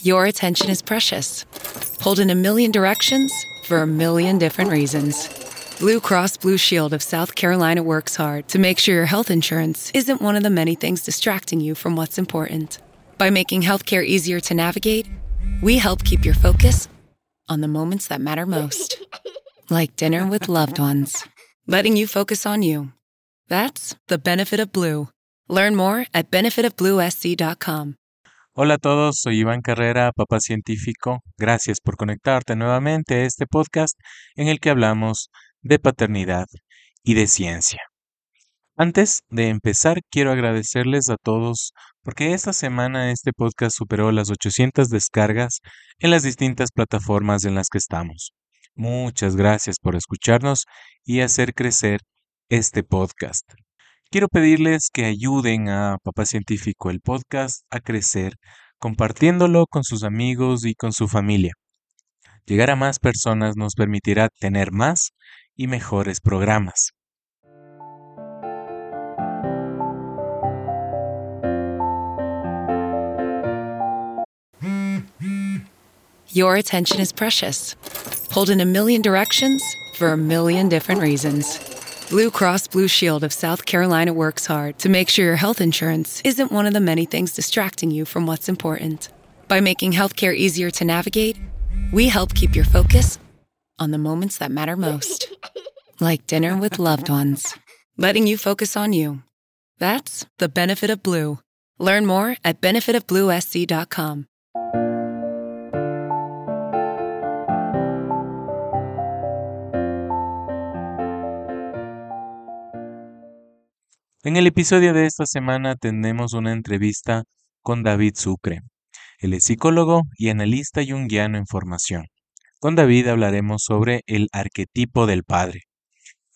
Your attention is precious. Pulled in a million directions for a million different reasons. Blue Cross Blue Shield of South Carolina works hard to make sure your health insurance isn't one of the many things distracting you from what's important. By making healthcare easier to navigate, we help keep your focus on the moments that matter most. Like dinner with loved ones. Letting you focus on you. That's the benefit of Blue. Learn more at benefitofbluesc.com. Hola a todos, soy Iván Carrera, papá científico. Gracias por conectarte nuevamente a este podcast en el que hablamos de paternidad y de ciencia. Antes de empezar, quiero agradecerles a todos porque esta semana este podcast superó las 800 descargas en las distintas plataformas en las que estamos. Muchas gracias por escucharnos y hacer crecer este podcast. Quiero pedirles que ayuden a Papá Científico el podcast a crecer, compartiéndolo con sus amigos y con su familia. Llegar a más personas nos permitirá tener más y mejores programas. Your attention is precious. Pulled in a million directions for a million different reasons. Blue Cross Blue Shield of South Carolina works hard to make sure your health insurance isn't one of the many things distracting you from what's important. By making healthcare easier to navigate, we help keep your focus on the moments that matter most. Like dinner with loved ones. Letting you focus on you. That's the benefit of Blue. Learn more at benefitofbluesc.com. En el episodio de esta semana tenemos una entrevista con David Sucre. Él es psicólogo y analista junguiano en formación. Con David hablaremos sobre el arquetipo del padre.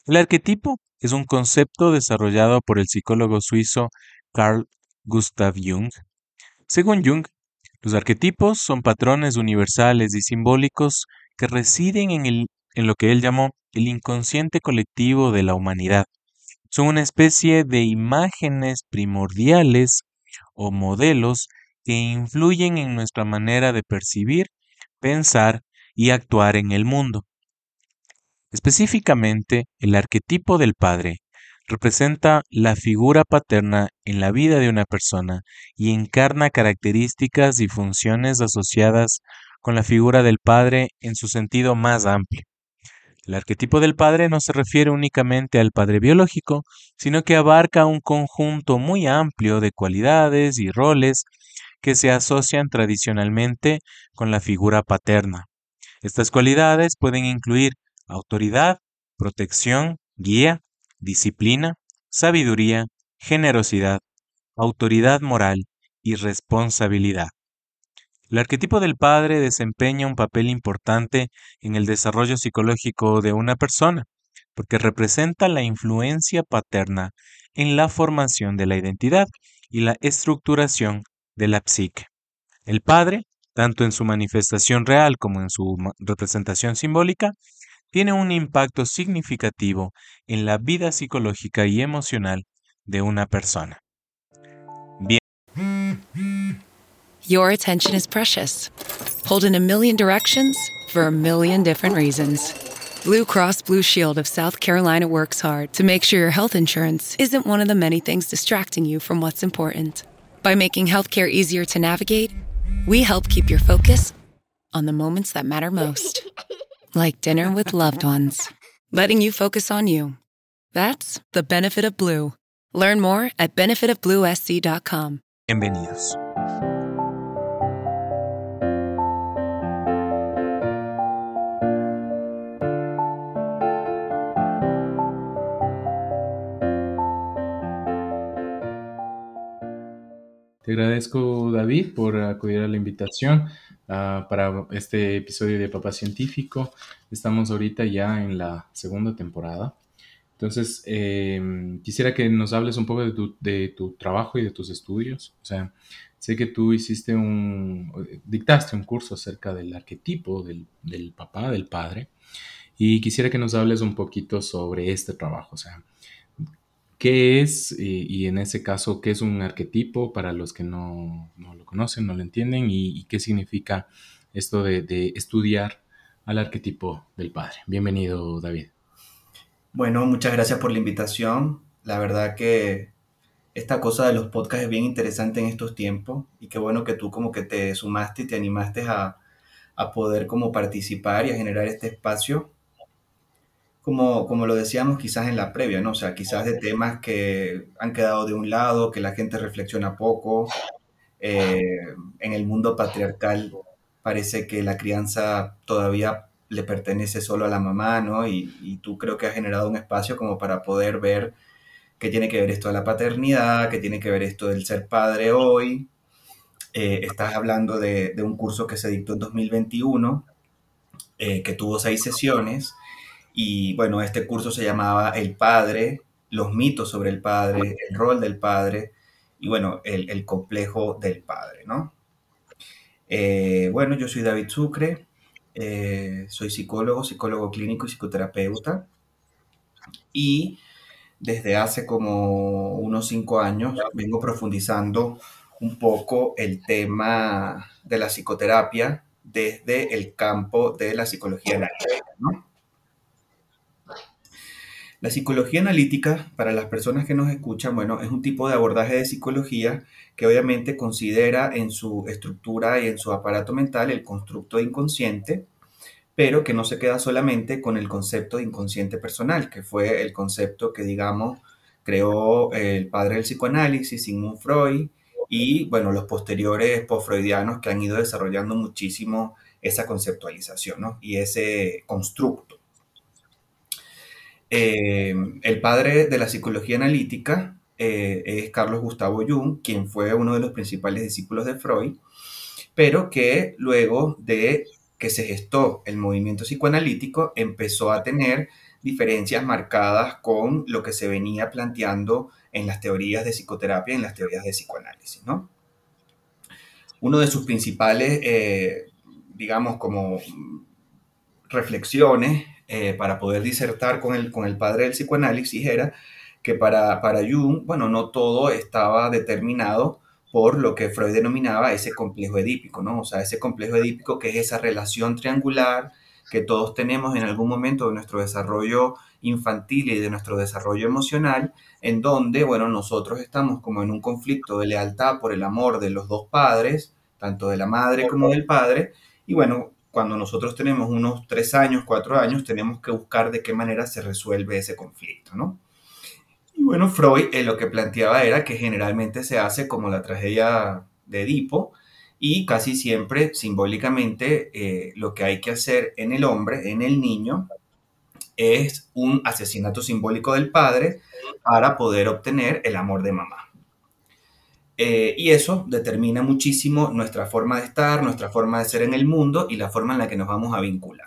El arquetipo es un concepto desarrollado por el psicólogo suizo Carl Gustav Jung. Según Jung, los arquetipos son patrones universales y simbólicos que residen en, lo que él llamó el inconsciente colectivo de la humanidad son una especie de imágenes primordiales o modelos que influyen en nuestra manera de percibir, pensar y actuar en el mundo. Específicamente, el arquetipo del padre representa la figura paterna en la vida de una persona y encarna características y funciones asociadas con la figura del padre en su sentido más amplio. El arquetipo del padre no se refiere únicamente al padre biológico, sino que abarca un conjunto muy amplio de cualidades y roles que se asocian tradicionalmente con la figura paterna. Estas cualidades pueden incluir autoridad, protección, guía, disciplina, sabiduría, generosidad, autoridad moral y responsabilidad. El arquetipo del padre desempeña un papel importante en el desarrollo psicológico de una persona, porque representa la influencia paterna en la formación de la identidad y la estructuración de la psique. El padre, tanto en su manifestación real como en su representación simbólica, tiene un impacto significativo en la vida psicológica y emocional de una persona. Your attention is precious. Pulled in a million directions for a million different reasons. Blue Cross Blue Shield of South Carolina works hard to make sure your health insurance isn't one of the many things distracting you from what's important. By making healthcare easier to navigate, we help keep your focus on the moments that matter most. Like dinner with loved ones. Letting you focus on you. That's the benefit of Blue. Learn more at benefitofbluesc.com. Bienvenidos. Te agradezco, David, por acudir a la invitación ah, para este episodio de Papá Científico. Estamos ahorita ya en la segunda temporada. Entonces, em, quisiera que nos hables un poco de tu, trabajo y de tus estudios. O sea, sé que tú hiciste un, dictaste un curso acerca del arquetipo del, del papá, del padre, y quisiera que nos hables un poquito sobre este trabajo. O sea, qué es, y, en ese caso, qué es un arquetipo para los que no, lo conocen, no lo entienden, y, qué significa esto de, estudiar al arquetipo del padre. Bienvenido, David. Bueno, muchas gracias por la invitación. La verdad que esta cosa de los podcasts es bien interesante en estos tiempos y qué bueno que tú como que te sumaste y te animaste a, a poder como participar y a generar este espacio como, como lo decíamos quizás en la previa, ¿no? O sea, quizás de temas que han quedado de un lado, que la gente reflexiona poco. Eh, en el mundo patriarcal parece que la crianza todavía le pertenece solo a la mamá, ¿no? Y, tú creo que has generado un espacio como para poder ver qué tiene que ver esto de la paternidad, qué tiene que ver esto del ser padre hoy. Eh, estás hablando de, un curso que se dictó en 2021, eh, que tuvo seis sesiones y bueno, este curso se llamaba El Padre, los mitos sobre el Padre, el rol del Padre y bueno, el, complejo del Padre, ¿no? Eh, bueno, yo soy David Sucre, eh, soy psicólogo, psicólogo clínico y psicoterapeuta. Y desde hace como unos cinco años vengo profundizando un poco el tema de la psicoterapia desde el campo de la psicología ¿no? La psicología analítica, para las personas que nos escuchan, bueno, es un tipo de abordaje de psicología que obviamente considera en su estructura y en su aparato mental el constructo inconsciente, pero que no se queda solamente con el concepto de inconsciente personal, que fue el concepto que, digamos, creó el padre del psicoanálisis, Sigmund Freud, y, bueno, los posteriores post-freudianos que han ido desarrollando muchísimo esa conceptualización, ¿no? Y ese constructo. Eh, el padre de la psicología analítica eh, es Carlos Gustavo Jung, quien fue uno de los principales discípulos de Freud, pero que luego de que se gestó el movimiento psicoanalítico empezó a tener diferencias marcadas con lo que se venía planteando en las teorías de psicoterapia, en las teorías de psicoanálisis, ¿no? Uno de sus principales, eh, digamos, como reflexiones eh, para poder disertar con el, con el padre del psicoanálisis era que para, para Jung, bueno, no todo estaba determinado por lo que Freud denominaba ese complejo edípico, ¿no? O sea, ese complejo edípico que es esa relación triangular que todos tenemos en algún momento de nuestro desarrollo infantil y de nuestro desarrollo emocional, en donde, bueno, nosotros estamos como en un conflicto de lealtad por el amor de los dos padres, tanto de la madre como del padre, y bueno, cuando nosotros tenemos unos tres años, cuatro años, tenemos que buscar de qué manera se resuelve ese conflicto, ¿no? Y bueno, Freud eh, lo que planteaba era que generalmente se hace como la tragedia de Edipo y casi siempre simbólicamente eh, lo que hay que hacer en el hombre, en el niño, es un asesinato simbólico del padre para poder obtener el amor de mamá. Eh, y eso determina muchísimo nuestra forma de estar, nuestra forma de ser en el mundo y la forma en la que nos vamos a vincular.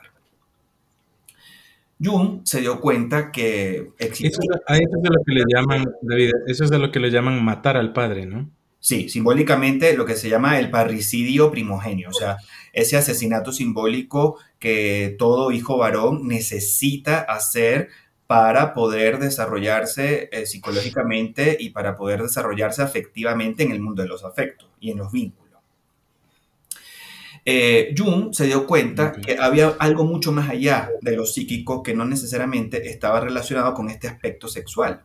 Jung se dio cuenta que existía... Eso, es lo que le llaman, David, eso es de lo que le llaman matar al padre, ¿no? Sí, simbólicamente lo que se llama el parricidio primogenio, o sea, ese asesinato simbólico que todo hijo varón necesita hacer para poder desarrollarse eh, psicológicamente y para poder desarrollarse afectivamente en el mundo de los afectos y en los vínculos. Eh, Jung se dio cuenta que había algo mucho más allá de lo psíquico que no necesariamente estaba relacionado con este aspecto sexual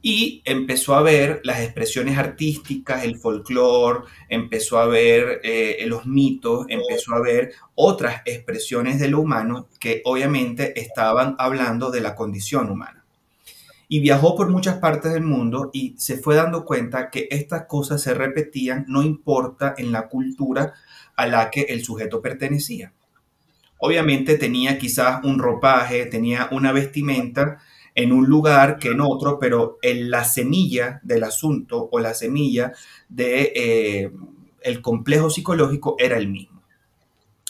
y empezó a ver las expresiones artísticas, el folclore, empezó a ver eh, los mitos, empezó a ver otras expresiones de lo humano que obviamente estaban hablando de la condición humana. Y viajó por muchas partes del mundo y se fue dando cuenta que estas cosas se repetían no importa en la cultura a la que el sujeto pertenecía. Obviamente tenía quizás un ropaje, tenía una vestimenta, en un lugar que en otro, pero en la semilla del asunto o la semilla de eh, complejo psicológico era el mismo.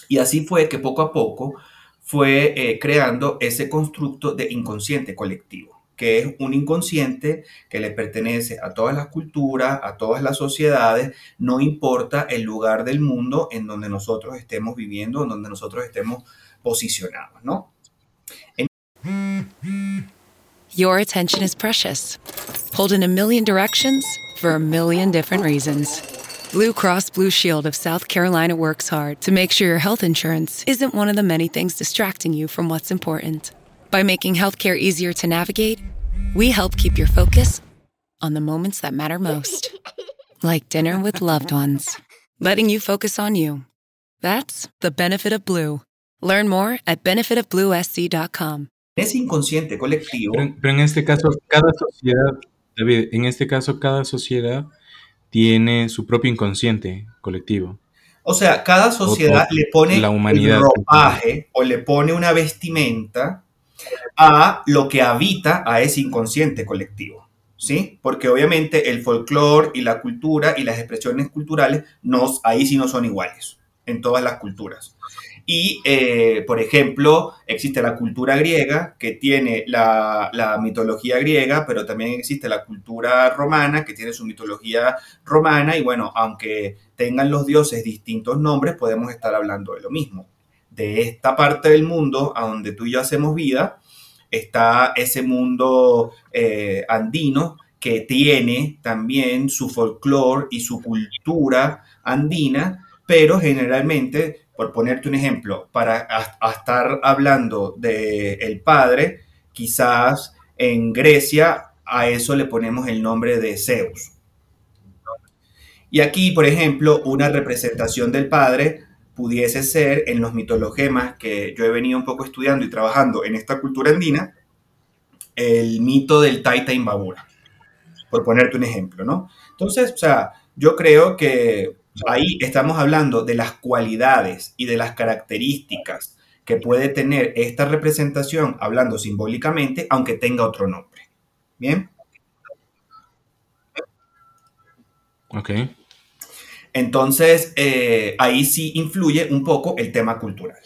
Y así fue que poco a poco fue eh, creando ese constructo de inconsciente colectivo, que es un inconsciente que le pertenece a todas las culturas, a todas las sociedades, no importa el lugar del mundo en donde nosotros estemos viviendo, en donde nosotros estemos posicionados, ¿no? Your attention is precious. Pulled in a million directions for a million different reasons. Blue Cross Blue Shield of South Carolina works hard to make sure your health insurance isn't one of the many things distracting you from what's important. By making healthcare easier to navigate, we help keep your focus on the moments that matter most. Like dinner with loved ones. Letting you focus on you. That's the benefit of Blue. Learn more at benefitofbluesc.com. Ese inconsciente colectivo. Pero, pero en este caso, cada sociedad, David, en este caso, cada sociedad tiene su propio inconsciente colectivo. O sea, cada sociedad O- o le pone la humanidad. el ropaje o le pone una vestimenta a lo que habita a ese inconsciente colectivo, ¿sí? Porque obviamente el folclore y la cultura y las expresiones culturales no, ahí sí no son iguales en todas las culturas. Y, eh, por ejemplo, existe la cultura griega que tiene la, mitología griega, pero también existe la cultura romana que tiene su mitología romana y bueno, aunque tengan los dioses distintos nombres, podemos estar hablando de lo mismo. De esta parte del mundo a donde tú y yo hacemos vida, está ese mundo eh, andino que tiene también su folclore y su cultura andina, pero generalmente, por ponerte un ejemplo, para estar hablando del el padre, quizás en Grecia a eso le ponemos el nombre de Zeus. Y aquí, por ejemplo, una representación del padre pudiese ser en los mitologemas que yo he venido un poco estudiando y trabajando en esta cultura andina, el mito del Taita Imbabura, por ponerte un ejemplo, ¿no? Entonces, o sea, yo creo que ahí estamos hablando de las cualidades y de las características que puede tener esta representación, hablando simbólicamente, aunque tenga otro nombre. ¿Bien? Ok. Entonces, eh, ahí sí influye un poco el tema cultural.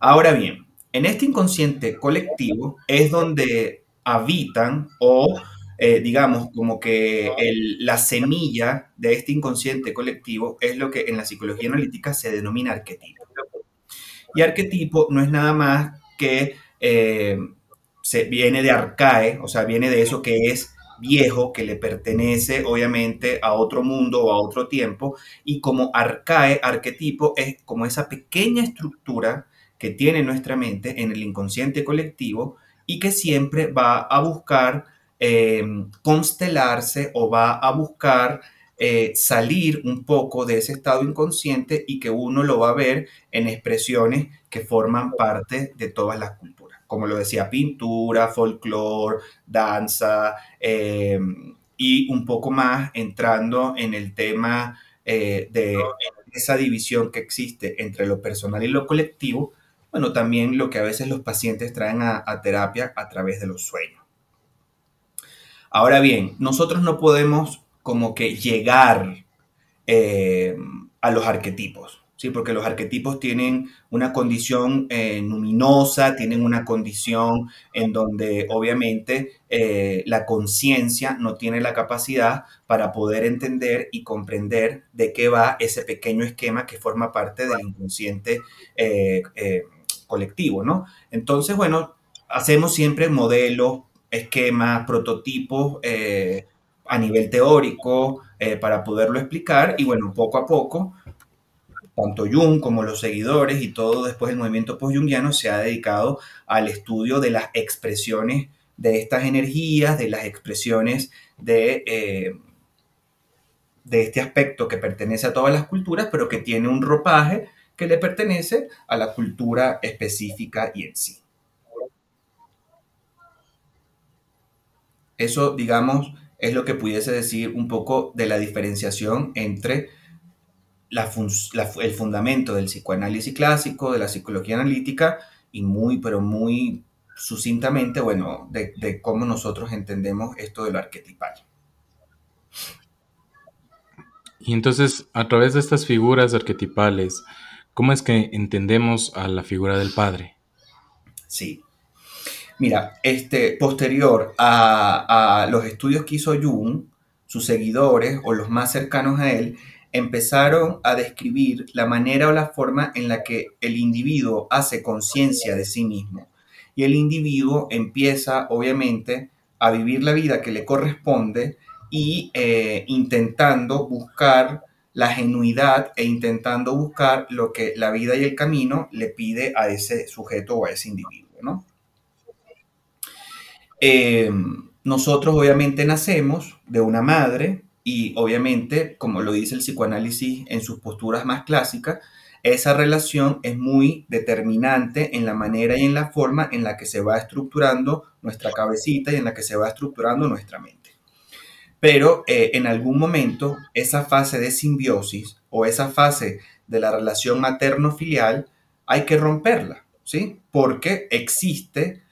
Ahora bien, en este inconsciente colectivo es donde habitan o, eh, digamos, como que el- la semilla de este inconsciente colectivo es lo que en la psicología analítica se denomina arquetipo. Y arquetipo no es nada más que eh, se, viene de arcae, o sea, viene de eso que es viejo, que le pertenece obviamente a otro mundo o a otro tiempo, y como arcae, arquetipo, es como esa pequeña estructura que tiene nuestra mente en el inconsciente colectivo y que siempre va a buscar eh, constelarse o va a buscar eh, salir un poco de ese estado inconsciente y que uno lo va a ver en expresiones que forman parte de todas las culturas. Como lo decía, pintura, folclore, danza, eh, y un poco más entrando en el tema de esa división que existe entre lo personal y lo colectivo, bueno, también lo que a veces los pacientes traen a terapia a través de los sueños. Ahora bien, nosotros no podemos como que llegar eh, a los arquetipos, ¿sí? Porque los arquetipos tienen una condición eh, luminosa, tienen una condición en donde obviamente eh, la conciencia no tiene la capacidad para poder entender y comprender de qué va ese pequeño esquema que forma parte del inconsciente colectivo, ¿no? Entonces, bueno, hacemos siempre modelos, esquemas, prototipos eh, a nivel teórico eh, para poderlo explicar y bueno, poco a poco, tanto Jung como los seguidores y todo después el movimiento post-jungiano se ha dedicado al estudio de las expresiones de estas energías, de las expresiones de, eh, de este aspecto que pertenece a todas las culturas, pero que tiene un ropaje que le pertenece a la cultura específica y en sí. Eso, digamos, es lo que pudiese decir un poco de la diferenciación entre la fun la, el fundamento del psicoanálisis clásico, de la psicología analítica y muy, pero muy sucintamente, bueno, de, de cómo nosotros entendemos esto de lo arquetipal. Y entonces, a través de estas figuras arquetipales, ¿cómo es que entendemos a la figura del padre? Sí. Mira, este, posterior a, a, los estudios que hizo Jung, sus seguidores o los más cercanos a él empezaron a describir la manera o la forma en la que el individuo hace conciencia de sí mismo. y el individuo empieza obviamente a vivir la vida que le corresponde y eh, intentando buscar la genuidad e intentando buscar lo que la vida y el camino le pide a ese sujeto o a ese individuo, ¿no? Em, nosotros obviamente nacemos de una madre y obviamente, como lo dice el psicoanálisis en sus posturas más clásicas, esa relación es muy determinante en la manera y en la forma en la que se va estructurando nuestra cabecita y en la que se va estructurando nuestra mente. Pero eh, en algún momento esa fase de simbiosis o esa fase de la relación materno-filial hay que romperla, ¿sí? Porque existe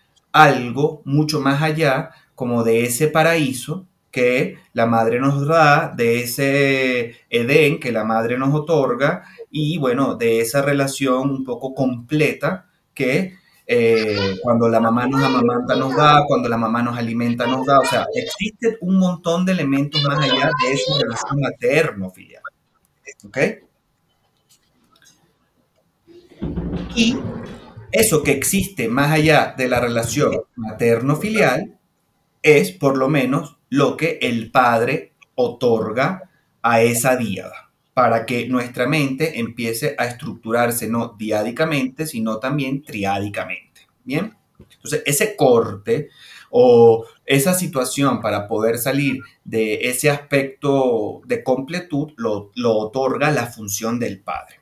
algo mucho más allá como de ese paraíso que la madre nos da, de ese Edén que la madre nos otorga y bueno, de esa relación un poco completa que eh, cuando la mamá nos amamanta nos da, cuando la mamá nos alimenta nos da, o sea, existe un montón de elementos más allá de esa relación materno-filial. ¿Ok? Y eso que existe más allá de la relación materno-filial es por lo menos lo que el padre otorga a esa diada para que nuestra mente empiece a estructurarse no diádicamente, sino también triádicamente. Bien, entonces ese corte o esa situación para poder salir de ese aspecto de completud lo, otorga la función del padre.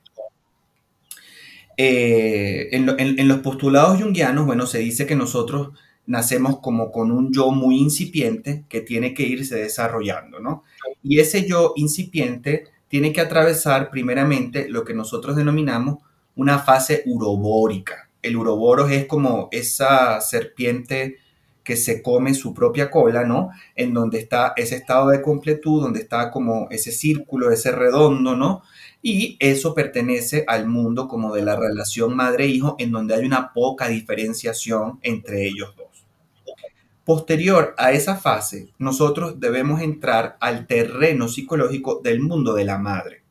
Eh, en, los postulados junguianos, bueno, se dice que nosotros nacemos como con un yo muy incipiente que tiene que irse desarrollando, ¿no? Y ese yo incipiente tiene que atravesar primeramente lo que nosotros denominamos una fase urobórica. El uroboros es como esa serpiente que se come su propia cola, ¿no? En donde está ese estado de completud, donde está como ese círculo, ese redondo, ¿no? Y eso pertenece al mundo como de la relación madre-hijo, en donde hay una poca diferenciación entre ellos dos. Posterior a esa fase, nosotros debemos entrar al terreno psicológico del mundo de la madre.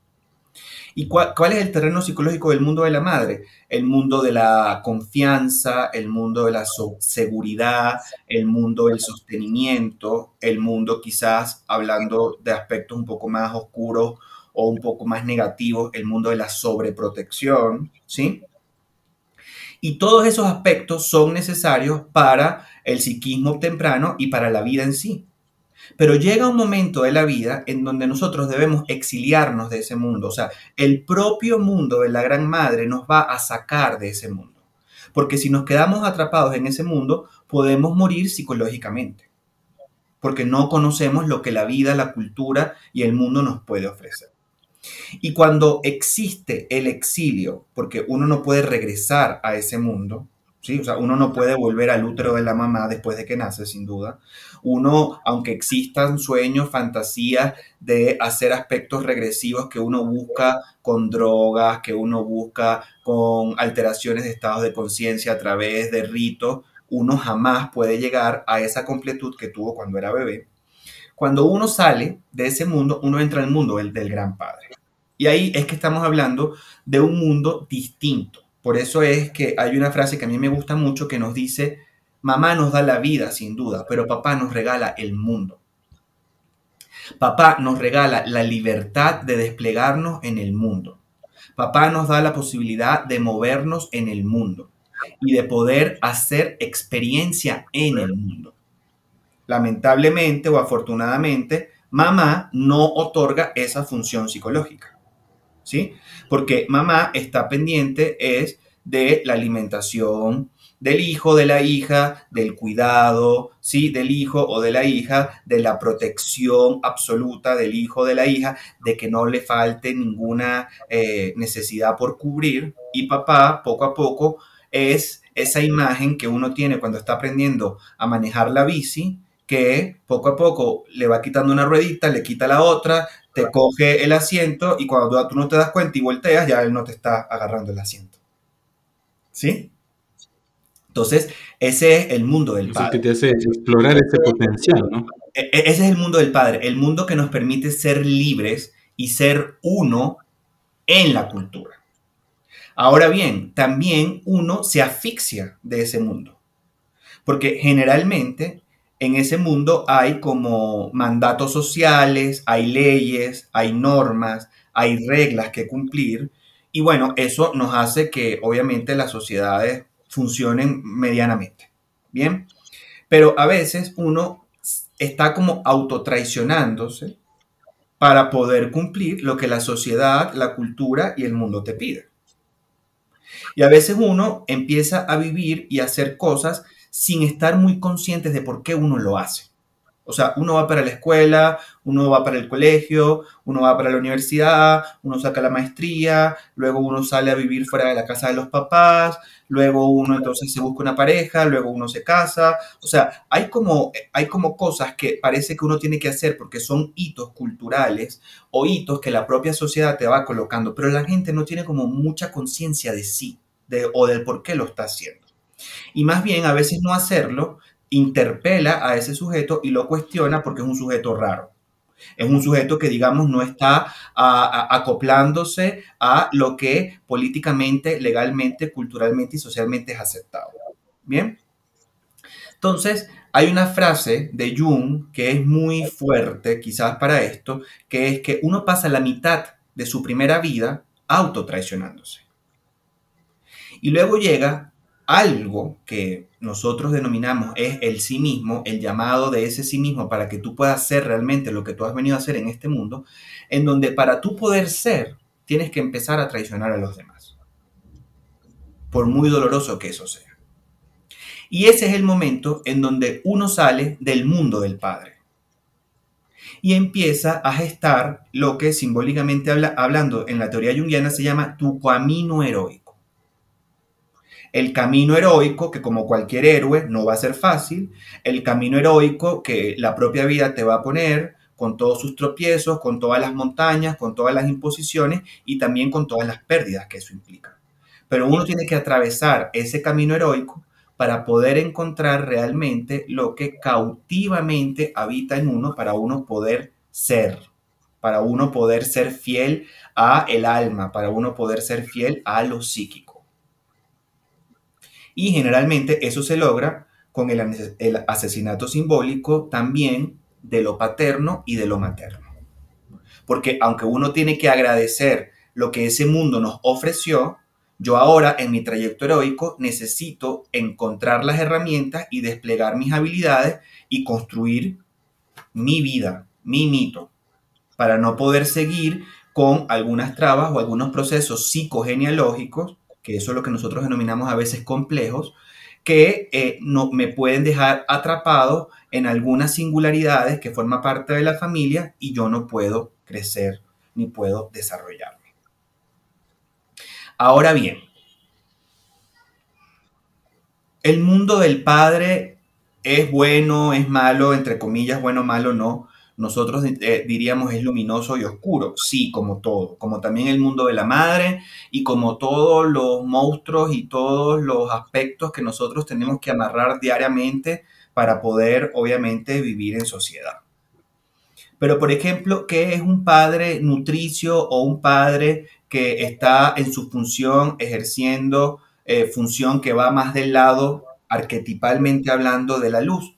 ¿Y cuál, es el terreno psicológico del mundo de la madre? El mundo de la confianza, el mundo de la seguridad, el mundo del sostenimiento, el mundo quizás hablando de aspectos un poco más oscuros o un poco más negativos, el mundo de la sobreprotección, ¿sí? Y todos esos aspectos son necesarios para el psiquismo temprano y para la vida en sí. Pero llega un momento de la vida en donde nosotros debemos exiliarnos de ese mundo. O sea, el propio mundo de la Gran Madre nos va a sacar de ese mundo. Porque si nos quedamos atrapados en ese mundo, podemos morir psicológicamente. Porque no conocemos lo que la vida, la cultura y el mundo nos puede ofrecer. Y cuando existe el exilio, porque uno no puede regresar a ese mundo, ¿sí? O sea, uno no puede volver al útero de la mamá después de que nace, sin duda. Uno, aunque existan sueños, fantasías de hacer aspectos regresivos que uno busca con drogas, que uno busca con alteraciones de estados de conciencia a través de ritos, uno jamás puede llegar a esa completud que tuvo cuando era bebé. Cuando uno sale de ese mundo, uno entra al mundo del, del gran padre. Y ahí es que estamos hablando de un mundo distinto por eso es que hay una frase que a mí me gusta mucho que nos dice, mamá nos da la vida sin duda, pero papá nos regala el mundo. Papá nos regala la libertad de desplegarnos en el mundo. Papá nos da la posibilidad de movernos en el mundo y de poder hacer experiencia en el mundo. Lamentablemente o afortunadamente, mamá no otorga esa función psicológica. ¿Sí? Porque mamá está pendiente es de la alimentación del hijo, de la hija, del cuidado, ¿sí? Del hijo o de la hija, de la protección absoluta del hijo de la hija, de que no le falte ninguna eh, necesidad por cubrir. Y papá, poco a poco, es esa imagen que uno tiene cuando está aprendiendo a manejar la bici, que poco a poco le va quitando una ruedita, le quita la otra, te coge el asiento y cuando tú no te das cuenta y volteas, ya él no te está agarrando el asiento. ¿Sí? Entonces, ese es el mundo del Padre. que te hace explorar ese potencial, ¿no? E, e, ese es el mundo del Padre, el mundo que nos permite ser libres y ser uno en la cultura. Ahora bien, también uno se asfixia de ese mundo. Porque generalmente en ese mundo hay como mandatos sociales, hay leyes, hay normas, hay reglas que cumplir. Y bueno, eso nos hace que obviamente las sociedades funcionen medianamente. Bien, pero a veces uno está como autotraicionándose para poder cumplir lo que la sociedad, la cultura y el mundo te piden. Y a veces uno empieza a vivir y a hacer cosas sin estar muy conscientes de por qué uno lo hace. O sea, uno va para la escuela, uno va para el colegio, uno va para la universidad, uno saca la maestría, luego uno sale a vivir fuera de la casa de los papás, luego uno entonces se busca una pareja, luego uno se casa. O sea, hay como, hay como cosas que parece que uno tiene que hacer porque son hitos culturales o hitos que la propia sociedad te va colocando, pero la gente no tiene como mucha conciencia de sí de, o del por qué lo está haciendo. Y más bien, a veces no hacerlo interpela a ese sujeto y lo cuestiona porque es un sujeto raro. Es un sujeto que, digamos, no está acoplándose a lo que políticamente, legalmente, culturalmente y socialmente es aceptado. Bien. Entonces, hay una frase de Jung que es muy fuerte, quizás para esto, que es que uno pasa la mitad de su primera vida autotraicionándose. Y luego llega algo que nosotros denominamos es el sí mismo, el llamado de ese sí mismo para que tú puedas ser realmente lo que tú has venido a hacer en este mundo, en donde para tú poder ser, tienes que empezar a traicionar a los demás. Por muy doloroso que eso sea. Y ese es el momento en donde uno sale del mundo del Padre y empieza a gestar lo que simbólicamente habla, hablando en la teoría junguiana se llama tu camino heroico el camino heroico, que como cualquier héroe no va a ser fácil, el camino heroico que la propia vida te va a poner con todos sus tropiezos, con todas las montañas, con todas las imposiciones y también con todas las pérdidas que eso implica. Pero uno tiene que atravesar ese camino heroico para poder encontrar realmente lo que cautivamente habita en uno para uno poder ser, para uno poder ser fiel a el alma, para uno poder ser fiel a lo psíquico. Y generalmente eso se logra con el, asesinato simbólico también de lo paterno y de lo materno. Porque aunque uno tiene que agradecer lo que ese mundo nos ofreció, yo ahora en mi trayecto heroico necesito encontrar las herramientas y desplegar mis habilidades y construir mi vida, mi mito, para no poder seguir con algunas trabas o algunos procesos psicogenealógicos que eso es lo que nosotros denominamos a veces complejos, que eh, no, me pueden dejar atrapado en algunas singularidades que forman parte de la familia y yo no puedo crecer ni puedo desarrollarme. Ahora bien, el mundo del padre es bueno, es malo, entre comillas, bueno, malo, no nosotros eh, diríamos es luminoso y oscuro. Sí, como todo, como también el mundo de la madre y como todos los monstruos y todos los aspectos que nosotros tenemos que amarrar diariamente para poder, obviamente, vivir en sociedad. Pero, por ejemplo, ¿qué es un padre nutricio o un padre que está en su función ejerciendo eh, función que va más del lado arquetipalmente hablando de la luz?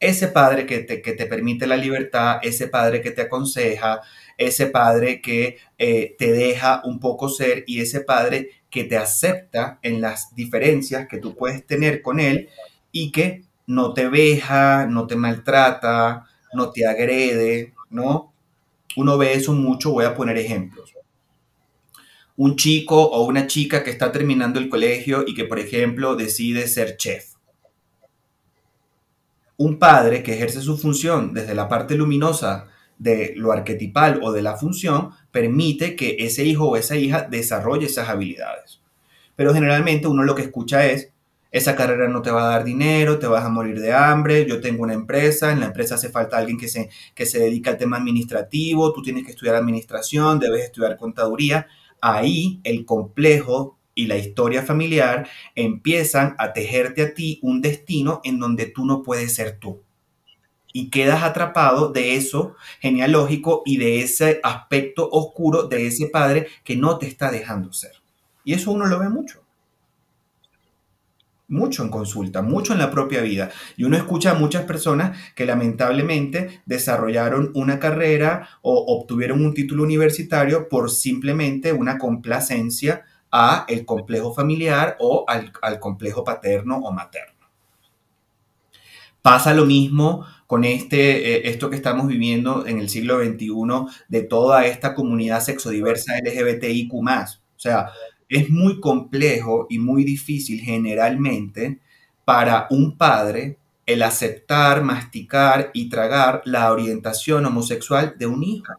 Ese padre que te, que te permite la libertad, ese padre que te aconseja, ese padre que eh, te deja un poco ser y ese padre que te acepta en las diferencias que tú puedes tener con él y que no te veja, no te maltrata, no te agrede, ¿no? Uno ve eso mucho, voy a poner ejemplos. Un chico o una chica que está terminando el colegio y que, por ejemplo, decide ser chef un padre que ejerce su función desde la parte luminosa de lo arquetipal o de la función, permite que ese hijo o esa hija desarrolle esas habilidades. Pero generalmente uno lo que escucha es, esa carrera no te va a dar dinero, te vas a morir de hambre, yo tengo una empresa, en la empresa hace falta alguien que se, que se dedica al tema administrativo, tú tienes que estudiar administración, debes estudiar contaduría. Ahí el complejo y la historia familiar empiezan a tejerte a ti un destino en donde tú no puedes ser tú. Y quedas atrapado de eso genealógico y de ese aspecto oscuro de ese padre que no te está dejando ser. Y eso uno lo ve mucho. mucho en consulta, mucho en la propia vida. Y uno escucha a muchas personas que lamentablemente desarrollaron una carrera o obtuvieron un título universitario por simplemente una complacencia a el complejo familiar o al, al complejo paterno o materno. Pasa lo mismo con este, eh, esto que estamos viviendo en el siglo XXI de toda esta comunidad sexodiversa LGBTIQ. O sea, es muy complejo y muy difícil generalmente para un padre el aceptar, masticar y tragar la orientación homosexual de un hijo.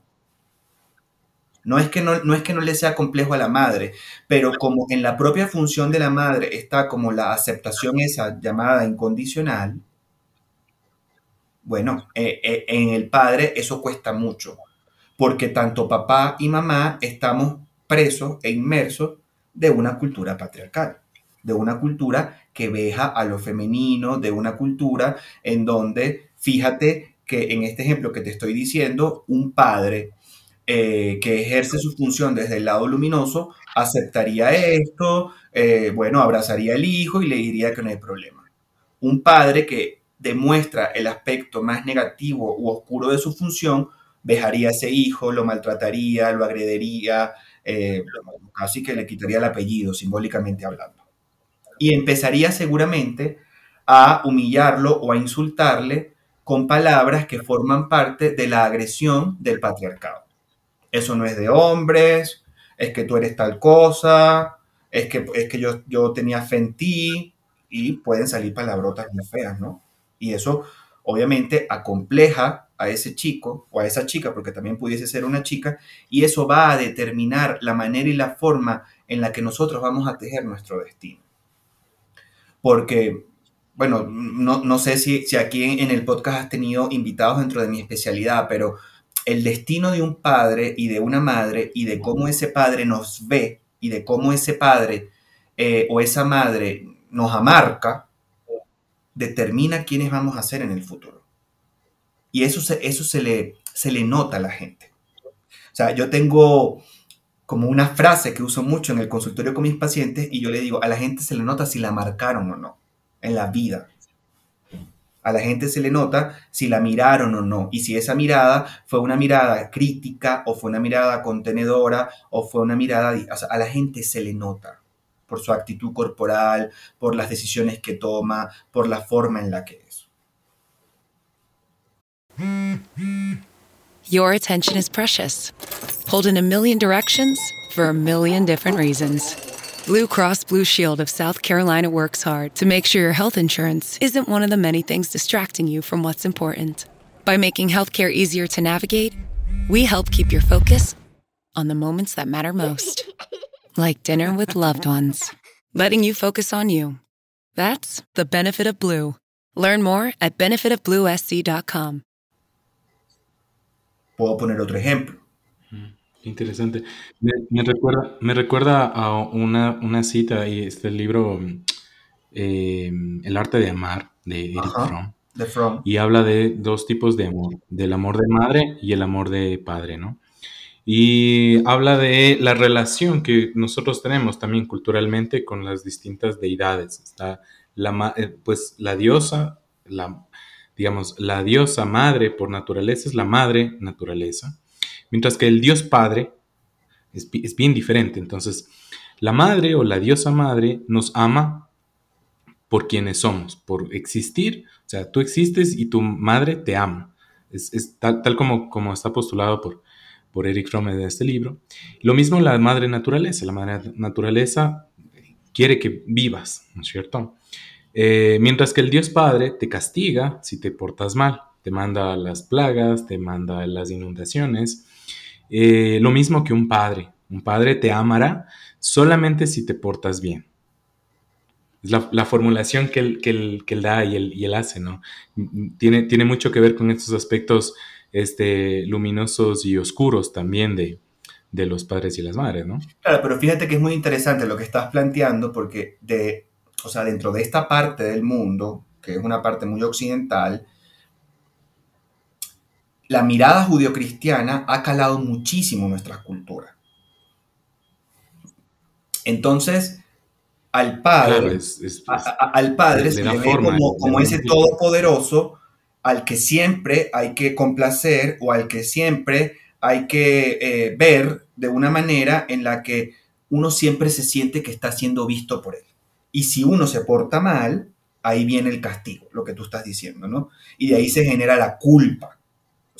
No es, que no, no es que no le sea complejo a la madre, pero como en la propia función de la madre está como la aceptación esa llamada incondicional, bueno, eh, eh, en el padre eso cuesta mucho, porque tanto papá y mamá estamos presos e inmersos de una cultura patriarcal, de una cultura que veja a lo femenino, de una cultura en donde, fíjate que en este ejemplo que te estoy diciendo, un padre eh, que ejerce su función desde el lado luminoso aceptaría esto, bueno, abrazaría al hijo y le diría que no hay problema. Un padre que demuestra el aspecto más negativo u oscuro de su función, vejaría a ese hijo, lo maltrataría, lo agredería, eh, casi que le quitaría el apellido, simbólicamente hablando. Y empezaría seguramente a humillarlo o a insultarle con palabras que forman parte de la agresión del patriarcado. Eso no es de hombres, es que tú eres tal cosa, es que, es que yo, yo tenía fe en ti, y pueden salir palabrotas muy feas, ¿no? Y eso obviamente acompleja a ese chico o a esa chica, porque también pudiese ser una chica, y eso va a determinar la manera y la forma en la que nosotros vamos a tejer nuestro destino. Porque, bueno, no, sé si, si aquí en, el podcast has tenido invitados dentro de mi especialidad, pero el destino de un padre y de una madre y de cómo ese padre nos ve y de cómo ese padre eh, o esa madre nos amarca, determina quiénes vamos a ser en el futuro. Y eso se, eso se, le, se le nota a la gente. O sea, yo tengo como una frase que uso mucho en el consultorio con mis pacientes y yo le digo, a la gente se le nota si la marcaron o no en la vida. A la gente se le nota si la miraron o no y si esa mirada fue una mirada crítica o fue una mirada contenedora o fue una mirada... A la gente se le nota por su actitud corporal, por las decisiones que toma, por la forma en la que es. Your attention is precious. Pulled in a million directions for a million different reasons. Blue Cross Blue Shield of South Carolina works hard to make sure your health insurance isn't one of the many things distracting you from what's important. By making healthcare easier to navigate, we help keep your focus on the moments that matter most. like dinner with loved ones, letting you focus on you. That's the benefit of Blue. Learn more at benefitofbluesc.com. Puedo poner otro ejemplo. Interesante. Me, recuerda, me recuerda a una, una cita y este libro, eh, El arte de amar, de Eric Fromm. De Fromm. Y habla de dos tipos de amor, del amor de madre y el amor de padre, ¿no? Y habla de la relación que nosotros tenemos también culturalmente con las distintas deidades. Está la, eh, pues la diosa, la, digamos, la diosa madre por naturaleza es la madre naturaleza, mientras que el dios padre es, bien diferente. Entonces, la madre o la diosa madre nos ama por quienes somos, por existir. O sea, tú existes y tu madre te ama. Es, tal, como, como está postulado por, por Eric Fromm de este libro. Lo mismo la madre naturaleza. La madre naturaleza quiere que vivas, ¿no es cierto? Eh, mientras que el Dios Padre te castiga si te portas mal, te manda las plagas, te manda las inundaciones. Eh, lo mismo que un padre. Un padre te amará solamente si te portas bien. Es la, formulación que él, que, da y él, y él, hace, ¿no? Tiene, tiene mucho que ver con estos aspectos este, luminosos y oscuros también de, de los padres y las madres, ¿no? Claro, pero fíjate que es muy interesante lo que estás planteando porque de, o sea, dentro de esta parte del mundo, que es una parte muy occidental, la mirada judio-cristiana ha calado muchísimo nuestra cultura. Entonces, al padre, al padre se le, ve como, como ese todopoderoso al que siempre hay que complacer o al que siempre hay que eh, ver de una manera en la que uno siempre se siente que está siendo visto por él. Y si uno se porta mal, ahí viene el castigo, lo que tú estás diciendo, ¿no? Y de ahí se genera la culpa.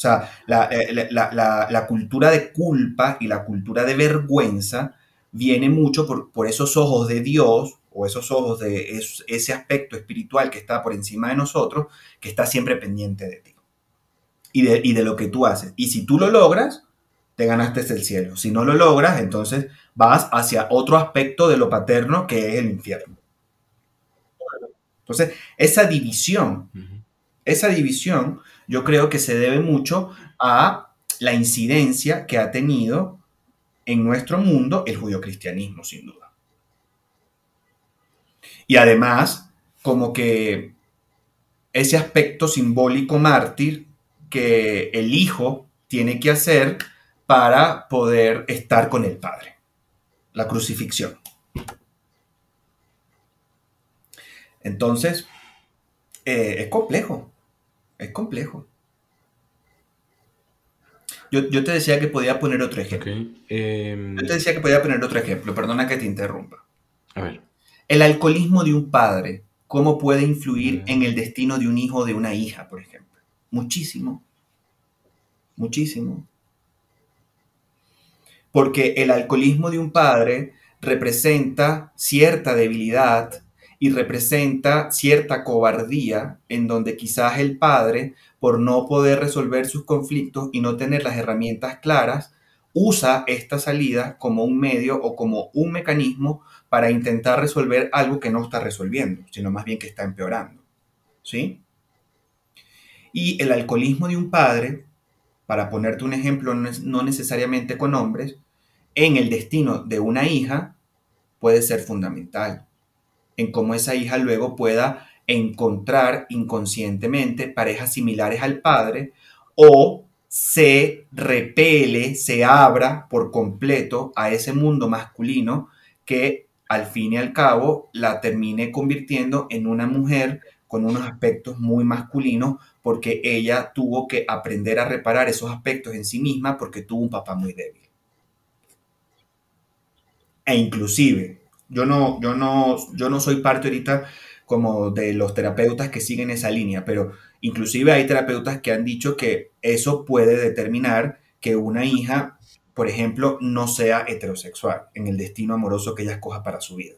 O sea, la, eh, la cultura de culpa y la cultura de vergüenza viene mucho por, por esos ojos de Dios o esos ojos de ese aspecto espiritual que está por encima de nosotros, que está siempre pendiente de ti y de, y de lo que tú haces. Y si tú lo logras, te ganaste el cielo. Si no lo logras, entonces vas hacia otro aspecto de lo paterno que es el infierno. Entonces, esa división, esa división, yo creo que se debe mucho a la incidencia que ha tenido en nuestro mundo el judio-cristianismo, sin duda. Y además, como que ese aspecto simbólico mártir que el hijo tiene que hacer para poder estar con el padre, la crucifixión. Entonces, eh, es complejo, es complejo. Yo, te decía que podía poner otro ejemplo. Em, yo te decía que podía poner otro ejemplo, perdona que te interrumpa. A ver. El alcoholismo de un padre, ¿cómo puede influir en el destino de un hijo o de una hija, por ejemplo? Muchísimo. Muchísimo. Porque el alcoholismo de un padre representa cierta debilidad y representa cierta cobardía en donde quizás el padre, por no poder resolver sus conflictos y no tener las herramientas claras, usa esta salida como un medio o como un mecanismo para intentar resolver algo que no está resolviendo, sino más bien que está empeorando. ¿Sí? Y el alcoholismo de un padre, para ponerte un ejemplo no necesariamente con hombres, en el destino de una hija puede ser fundamental en cómo esa hija luego pueda encontrar inconscientemente parejas similares al padre o se repele, se abra por completo a ese mundo masculino que al fin y al cabo la termine convirtiendo en una mujer con unos aspectos muy masculinos porque ella tuvo que aprender a reparar esos aspectos en sí misma porque tuvo un papá muy débil. E inclusive yo no, yo no, yo no soy parte ahorita como de los terapeutas que siguen esa línea, pero inclusive hay terapeutas que han dicho que eso puede determinar que una hija, por ejemplo, no sea heterosexual en el destino amoroso que ella escoja para su vida.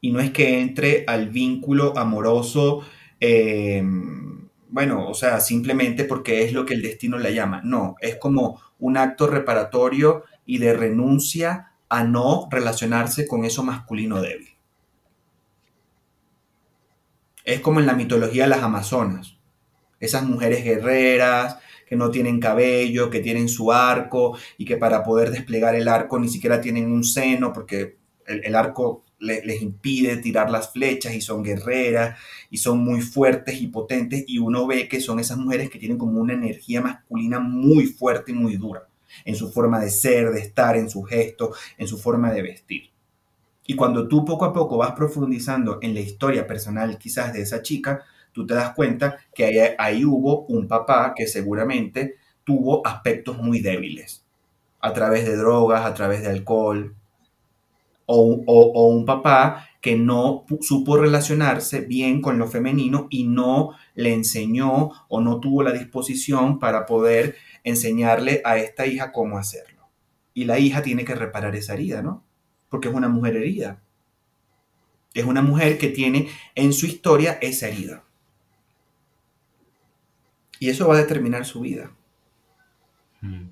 Y no es que entre al vínculo amoroso, em, bueno, o sea, simplemente porque es lo que el destino le llama. No, es como un acto reparatorio y de renuncia a no relacionarse con eso masculino débil. Es como en la mitología de las Amazonas, esas mujeres guerreras que no tienen cabello, que tienen su arco y que para poder desplegar el arco ni siquiera tienen un seno porque el, arco les impide tirar las flechas y son guerreras y son muy fuertes y potentes y uno ve que son esas mujeres que tienen como una energía masculina muy fuerte y muy dura en su forma de ser, de estar, en su gesto, en su forma de vestir. Y cuando tú poco a poco vas profundizando en la historia personal quizás de esa chica, tú te das cuenta que ahí, hubo un papá que seguramente tuvo aspectos muy débiles, a través de drogas, a través de alcohol, o, o, un papá que no supo relacionarse bien con lo femenino y no le enseñó o no tuvo la disposición para poder enseñarle a esta hija cómo hacerlo. Y la hija tiene que reparar esa herida, ¿no? Porque es una mujer herida. Es una mujer que tiene en su historia esa herida. Y eso va a determinar su vida. Mm.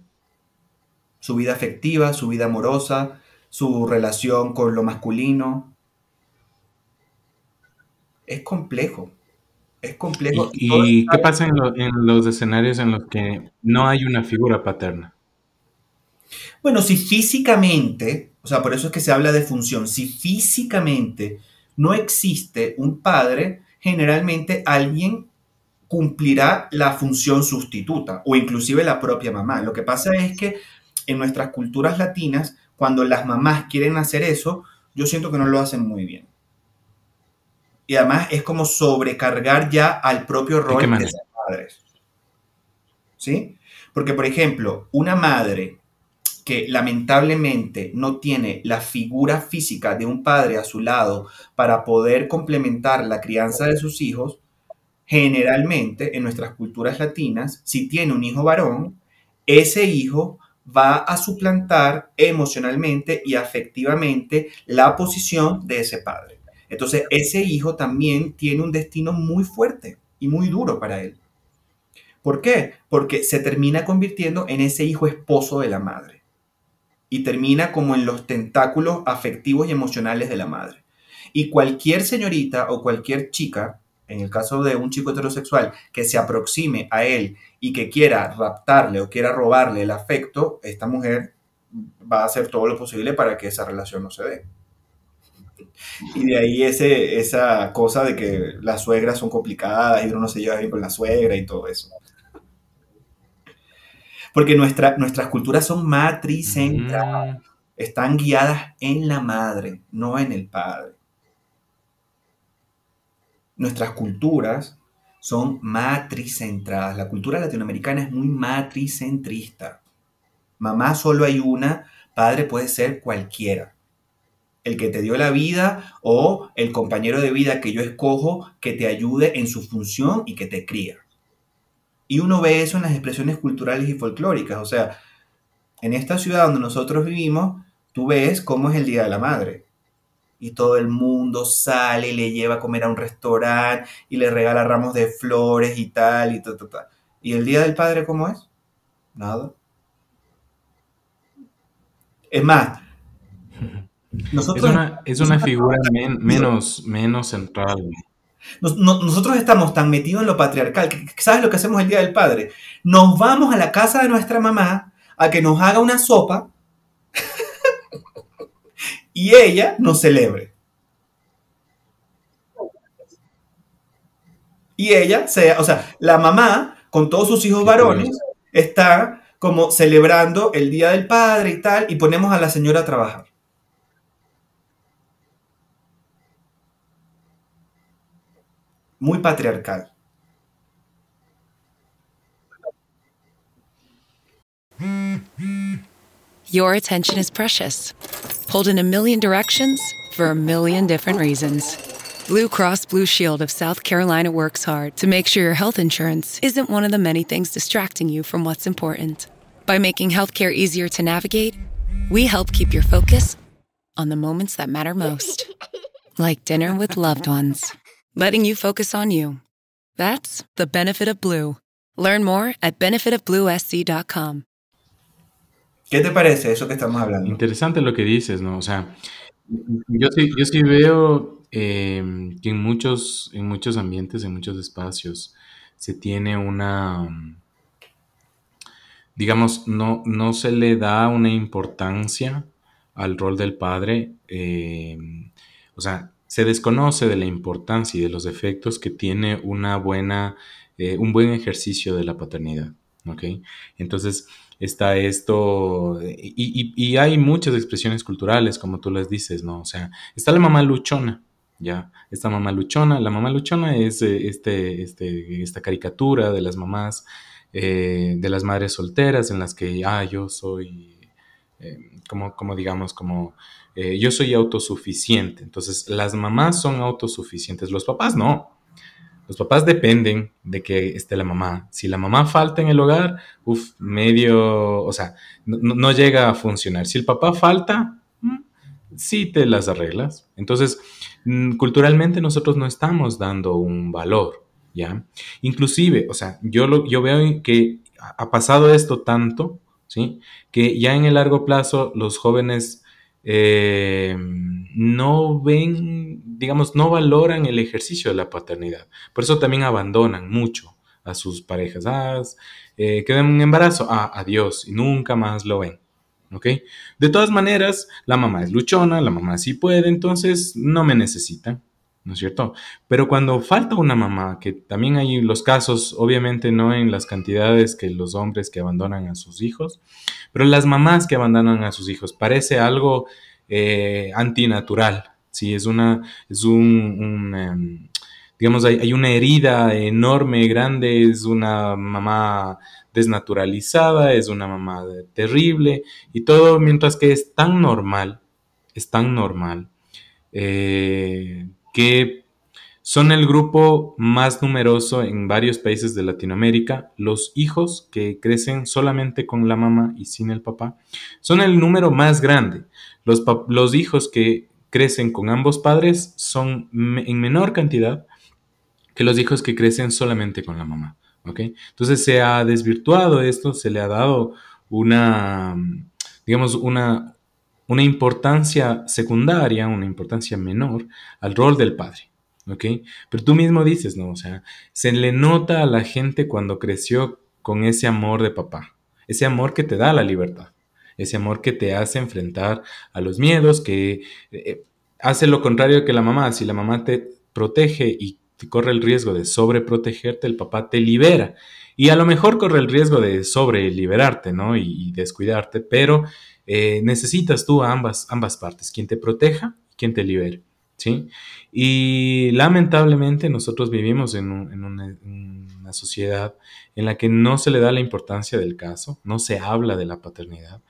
Su vida afectiva, su vida amorosa, su relación con lo masculino. Es complejo. Es complejo. ¿Y, qué pasa en, los escenarios en los que no hay una figura paterna? Bueno, si físicamente, o sea, por eso es que se habla de función, si físicamente no existe un padre, generalmente alguien cumplirá la función sustituta o inclusive la propia mamá. Lo que pasa es que en nuestras culturas latinas, cuando las mamás quieren hacer eso, yo siento que no lo hacen muy bien. Y además es como sobrecargar ya al propio rol de las madres. ¿Sí? Porque, por ejemplo, una madre que lamentablemente no tiene la figura física de un padre a su lado para poder complementar la crianza de sus hijos, generalmente en nuestras culturas latinas, si tiene un hijo varón, ese hijo va a suplantar emocionalmente y afectivamente la posición de ese padre. Entonces, ese hijo también tiene un destino muy fuerte y muy duro para él. ¿Por qué? Porque se termina convirtiendo en ese hijo esposo de la madre y termina como en los tentáculos afectivos y emocionales de la madre. Y cualquier señorita o cualquier chica, en el caso de un chico heterosexual, que se aproxime a él y que quiera raptarle o quiera robarle el afecto, esta mujer va a hacer todo lo posible para que esa relación no se dé. Y de ahí ese, esa cosa de que las suegras son complicadas y uno no se lleva bien con la suegra y todo eso. Porque nuestra, nuestras culturas son matricentradas. Mm. Están guiadas en la madre, no en el padre. Nuestras culturas son matricentradas. La cultura latinoamericana es muy matricentrista. Mamá solo hay una, padre puede ser cualquiera. El que te dio la vida o el compañero de vida que yo escojo que te ayude en su función y que te cría. Y uno ve eso en las expresiones culturales y folclóricas. O sea, en esta ciudad donde nosotros vivimos, tú ves cómo es el Día de la Madre. Y todo el mundo sale y le lleva a comer a un restaurante y le regala ramos de flores y tal y tal, tal, ¿Y el Día del Padre cómo es? Nada. Es más, nosotros, es una, figura menos, menos central nosotros estamos tan metidos en lo patriarcal que, ¿sabes lo que hacemos el Día del Padre? Nos vamos a la casa de nuestra mamá a que nos haga una sopa y ella nos celebre. Y ella, sea, o sea, la mamá con todos sus hijos varones está como celebrando el Día del Padre y tal, y ponemos a la señora a trabajar. Muy patriarcal. Your attention is precious. Pulled in a million directions for a million different reasons. Blue Cross Blue Shield of South Carolina works hard to make sure your health insurance isn't one of the many things distracting you from what's important. By making healthcare easier to navigate, we help keep your focus on the moments that matter most, like dinner with loved ones letting you focus on you. That's the benefit of Blue. Learn more at benefitofbluesc.com. ¿Qué te parece eso que estamos hablando? Interesante lo que dices, ¿no? O sea, yo sí, yo sí veo em, que en muchos, en muchos ambientes, en muchos espacios, se tiene una, digamos, no, no se le da una importancia al rol del padre. Em, o sea, se desconoce de la importancia y de los efectos que tiene una buena, eh, un buen ejercicio de la paternidad. ¿ok? Entonces está esto, y, hay muchas expresiones culturales, como tú les dices, ¿no? O sea, está la mamá luchona, ¿ya? Esta mamá luchona, la mamá luchona es eh, este, este, esta caricatura de las mamás, eh, de las madres solteras en las que, ah, yo soy, como, como digamos, como eh, yo soy autosuficiente. Entonces, las mamás son autosuficientes, los papás no. Los papás dependen de que esté la mamá. Si la mamá falta en el hogar, uff, medio, o sea, no, llega a funcionar. Si el papá falta, mm, sí te las arreglas. Entonces, mm, culturalmente nosotros no estamos dando un valor, ¿ya? Inclusive, o sea, yo, lo, yo veo que ha pasado esto tanto, ¿sí? Que ya en el largo plazo los jóvenes eh, no ven, digamos, no valoran el ejercicio de la paternidad. Por eso también abandonan mucho a sus parejas. Ah, eh, quedan en embarazo, ah, adiós, y nunca más lo ven. ¿Ok? De todas maneras, la mamá es luchona, la mamá sí puede, entonces no me necesitan. ¿No es cierto? Pero cuando falta una mamá, que también hay los casos, obviamente no en las cantidades que los hombres que abandonan a sus hijos, pero las mamás que abandonan a sus hijos, parece algo eh, antinatural, ¿sí? Es una, es un, em, digamos, hay, una herida enorme, grande, es una mamá desnaturalizada, es una mamá terrible y todo, mientras que es tan normal, es tan normal, eh, que son el grupo más numeroso en varios países de Latinoamérica. Los hijos que crecen solamente con la mamá y sin el papá son el número más grande. Los, los hijos que crecen con ambos padres son en menor cantidad que los hijos que crecen solamente con la mamá. Entonces se ha desvirtuado esto, se le ha dado una, digamos, una, una importancia secundaria, una importancia menor al rol del padre. ¿ok? Pero tú mismo dices, ¿no? O sea, se le nota a la gente cuando creció con ese amor de papá, ese amor que te da la libertad, ese amor que te hace enfrentar a los miedos, que eh, hace lo contrario que la mamá. Si la mamá te protege y corre el riesgo de sobreprotegerte, el papá te libera. Y a lo mejor corre el riesgo de sobre liberarte, ¿no? Y, descuidarte, pero eh, necesitas tú a ambas, ambas partes, quien te proteja y quien te libere. ¿sí? Y lamentablemente nosotros vivimos en, una, sociedad en la que no se le da la importancia del caso, no se habla de la paternidad,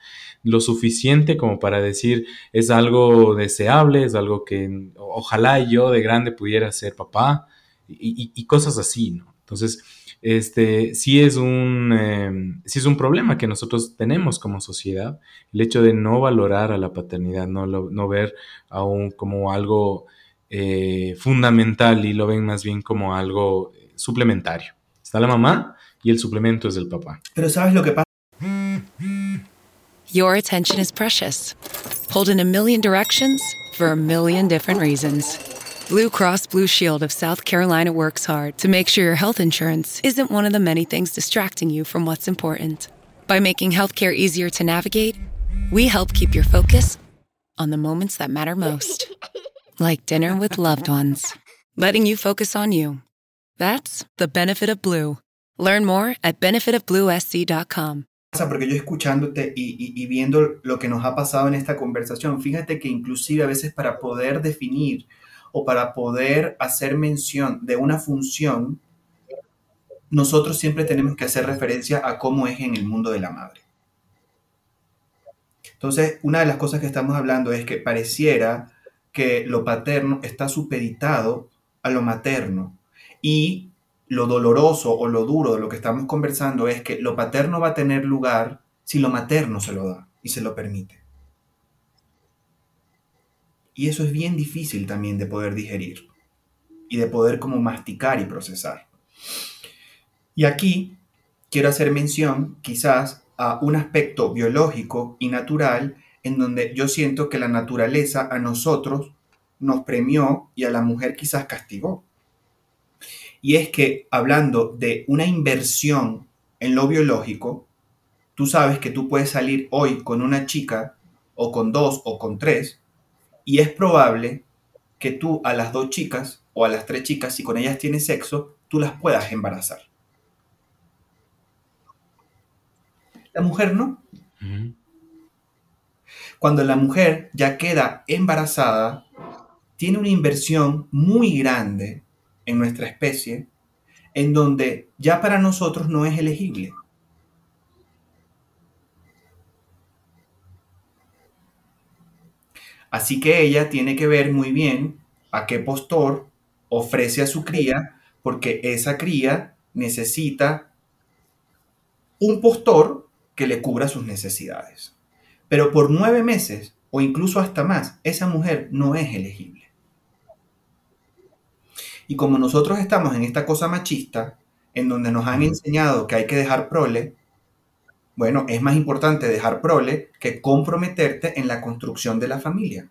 lo suficiente como para decir es algo deseable, es algo que ojalá yo de grande pudiera ser papá y, cosas así, ¿no? Entonces, este, sí es, un, em, sí es un problema que nosotros tenemos como sociedad, el hecho de no valorar a la paternidad, no, no ver aún como algo eh, fundamental y lo ven más bien como algo eh, suplementario. Está la mamá y el suplemento es el papá. Pero ¿sabes lo que pasa? Your attention is precious. Pulled in a million directions for a million different reasons. Blue Cross Blue Shield of South Carolina works hard to make sure your health insurance isn't one of the many things distracting you from what's important. By making healthcare easier to navigate, we help keep your focus on the moments that matter most. Like dinner with loved ones, letting you focus on you. That's the benefit of Blue. Learn more at benefitofbluesc.com. Porque yo escuchándote y, y, y viendo lo que nos ha pasado en esta conversación, fíjate que inclusive a veces para poder definir o para poder hacer mención de una función, nosotros siempre tenemos que hacer referencia a cómo es en el mundo de la madre. Entonces, una de las cosas que estamos hablando es que pareciera que lo paterno está supeditado a lo materno y lo doloroso o lo duro de lo que estamos conversando es que lo paterno va a tener lugar si lo materno se lo da y se lo permite. Y eso es bien difícil también de poder digerir y de poder como masticar y procesar. Y aquí quiero hacer mención quizás a un aspecto biológico y natural en donde yo siento que la naturaleza a nosotros nos premió y a la mujer quizás castigó. Y es que hablando de una inversión en lo biológico, tú sabes que tú puedes salir hoy con una chica o con dos o con tres y es probable que tú a las dos chicas o a las tres chicas, si con ellas tienes sexo, tú las puedas embarazar. La mujer no. Cuando la mujer ya queda embarazada, tiene una inversión muy grande en nuestra especie, en donde ya para nosotros no es elegible. Así que ella tiene que ver muy bien a qué postor ofrece a su cría, porque esa cría necesita un postor que le cubra sus necesidades. Pero por nueve meses o incluso hasta más, esa mujer no es elegible. Y como nosotros estamos en esta cosa machista, en donde nos han enseñado que hay que dejar prole, bueno, es más importante dejar prole que comprometerte en la construcción de la familia.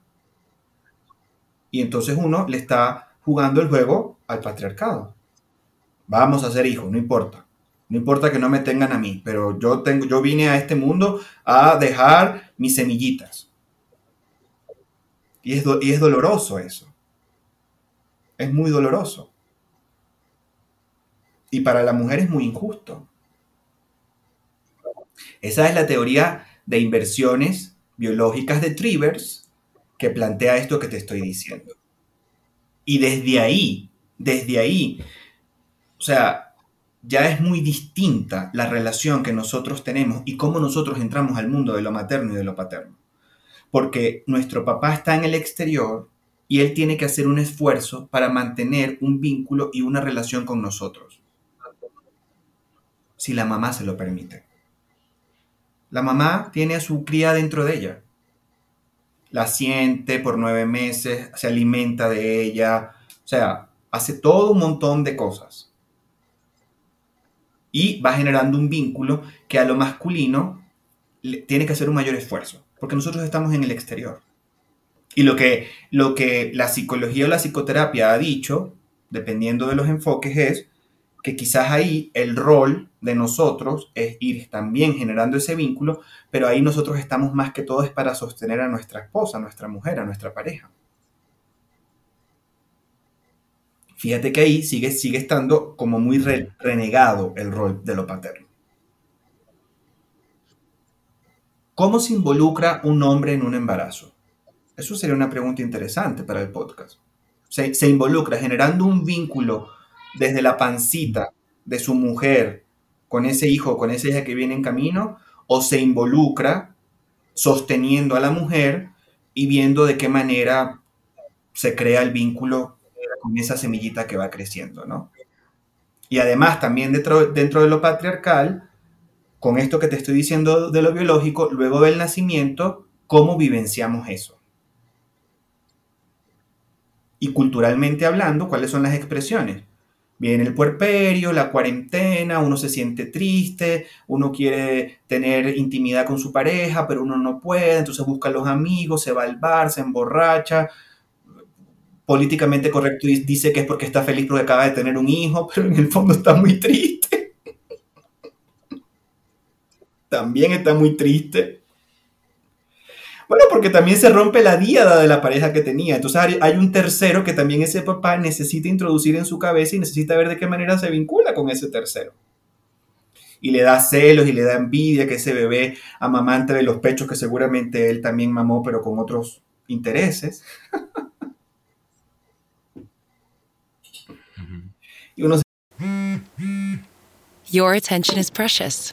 Y entonces uno le está jugando el juego al patriarcado. Vamos a ser hijos, no importa. No importa que no me tengan a mí, pero yo, tengo, yo vine a este mundo a dejar mis semillitas. Y es, y es doloroso eso. Es muy doloroso. Y para la mujer es muy injusto. Esa es la teoría de inversiones biológicas de Trivers, que plantea esto que te estoy diciendo. Y desde ahí, desde ahí, o sea, ya es muy distinta la relación que nosotros tenemos y cómo nosotros entramos al mundo de lo materno y de lo paterno. Porque nuestro papá está en el exterior y él tiene que hacer un esfuerzo para mantener un vínculo y una relación con nosotros. Si la mamá se lo permite. La mamá tiene a su cría dentro de ella. La siente por nueve meses, se alimenta de ella, o sea, hace todo un montón de cosas y va generando un vínculo que a lo masculino tiene que hacer un mayor esfuerzo, porque nosotros estamos en el exterior. Y lo que, lo que la psicología o la psicoterapia ha dicho, dependiendo de los enfoques, es que quizás ahí el rol de nosotros es ir también generando ese vínculo, pero ahí nosotros estamos más que todo es para sostener a nuestra esposa, a nuestra mujer, a nuestra pareja. Fíjate que ahí sigue, sigue estando como muy renegado el rol de lo paterno. ¿Cómo se involucra un hombre en un embarazo? Eso sería una pregunta interesante para el podcast. Se, se involucra generando un vínculo desde la pancita de su mujer con ese hijo, con esa hija que viene en camino, o se involucra sosteniendo a la mujer y viendo de qué manera se crea el vínculo con esa semillita que va creciendo, ¿no? Y además también dentro, dentro de lo patriarcal, con esto que te estoy diciendo de lo biológico, luego del nacimiento, ¿cómo vivenciamos eso? Y culturalmente hablando, ¿cuáles son las expresiones? Viene el puerperio, la cuarentena, uno se siente triste, uno quiere tener intimidad con su pareja, pero uno no puede, entonces busca a los amigos, se va al bar, se emborracha, políticamente correcto dice que es porque está feliz porque acaba de tener un hijo, pero en el fondo está muy triste. también está muy triste. Bueno, porque también se rompe la diada de la pareja que tenía. Entonces hay un tercero que también ese papá necesita introducir en su cabeza y necesita ver de qué manera se vincula con ese tercero. Y le da celos y le da envidia que ese bebé amamante de los pechos que seguramente él también mamó, pero con otros intereses. Your attention is precious.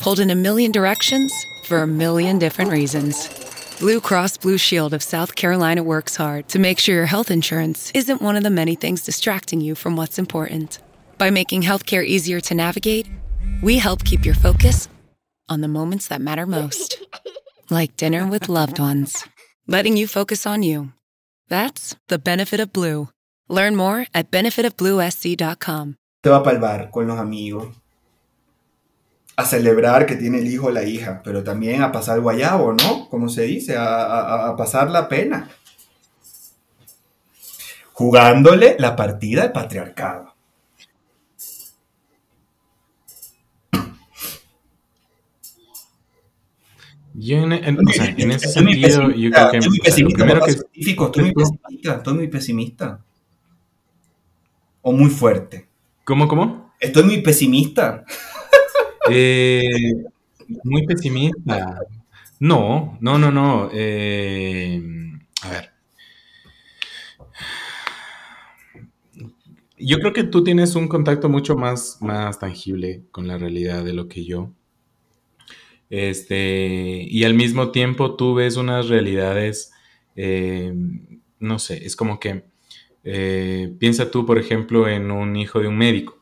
Pulled in a million directions for a million different reasons. Blue Cross Blue Shield of South Carolina works hard to make sure your health insurance isn't one of the many things distracting you from what's important. By making healthcare easier to navigate, we help keep your focus on the moments that matter most. Like dinner with loved ones. Letting you focus on you. That's the benefit of Blue. Learn more at benefitofbluesc.com. Te va para el bar con los amigos a celebrar que tiene el hijo o la hija, pero también a pasar guayabo, ¿no? Como se dice, a, pasar la pena. Jugándole la partida al patriarcado. Yo en, ese sentido, yo creo que... Estoy muy pesimista, estoy muy pesimista, estoy muy pesimista. O muy fuerte. ¿Cómo, cómo? Estoy muy pesimista. Eh, muy pesimista. No, no, no, no. Eh, a ver. Yo creo que tú tienes un contacto mucho más, más tangible con la realidad de lo que yo. Este, y al mismo tiempo tú ves unas realidades, eh, no sé, es como que piensa tú, por ejemplo, en un hijo de un médico.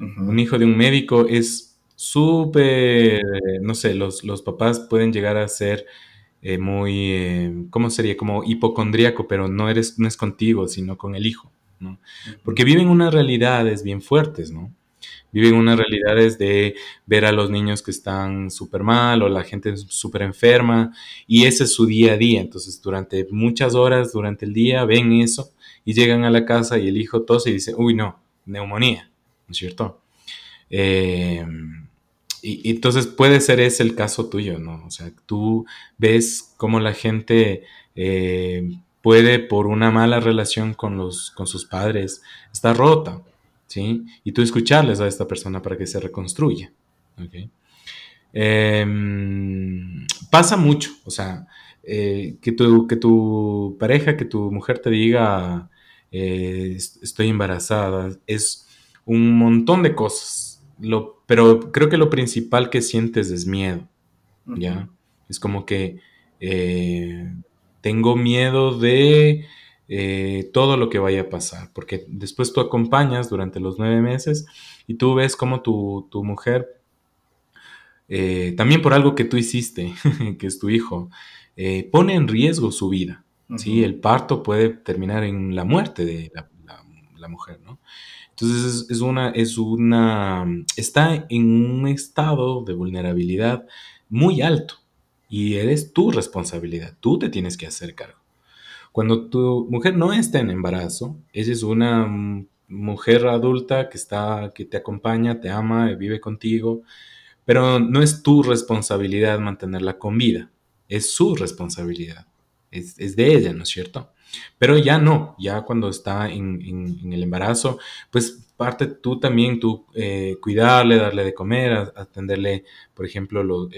Un hijo de un médico es súper, no sé, los, los, papás pueden llegar a ser eh, muy, eh, ¿cómo sería? Como hipocondríaco, pero no, eres, no es contigo, sino con el hijo, ¿no? Porque viven unas realidades bien fuertes, ¿no? Viven unas realidades de ver a los niños que están súper mal o la gente súper enferma y ese es su día a día. Entonces, durante muchas horas, durante el día, ven eso y llegan a la casa y el hijo tose y dice, uy, no, neumonía, ¿no es cierto? Eh, y, entonces puede ser ese el caso tuyo, ¿no? O sea, tú ves cómo la gente eh, puede, por una mala relación con, los, con sus padres, está rota, ¿sí? Y tú escucharles a esta persona para que se reconstruya, ¿ok? Em, pasa mucho, o sea, eh, que, tu, que tu pareja, que tu mujer te diga, eh, estoy embarazada, es un montón de cosas. Lo, pero creo que lo principal que sientes es miedo, ¿ya? Es como que eh, tengo miedo de todo lo que vaya a pasar, porque después tú acompañas durante los nueve meses y tú ves cómo tu, tu mujer eh, también por algo que tú hiciste, que es tu hijo, eh, pone en riesgo su vida. ¿sí? El parto puede terminar en la muerte de la, mujer, ¿no? Entonces es, una, es una, está en un estado de vulnerabilidad muy alto y eres tu responsabilidad, tú te tienes que hacer cargo. Cuando tu mujer no está en embarazo, ella es una mujer adulta que está, que te acompaña, te ama, vive contigo, pero no es tu responsabilidad mantenerla con vida, es su responsabilidad, es, de ella, ¿no es cierto? Pero ya no, ya cuando está en, el embarazo, pues parte tú también, tú eh, cuidarle, darle de comer, atenderle, por ejemplo,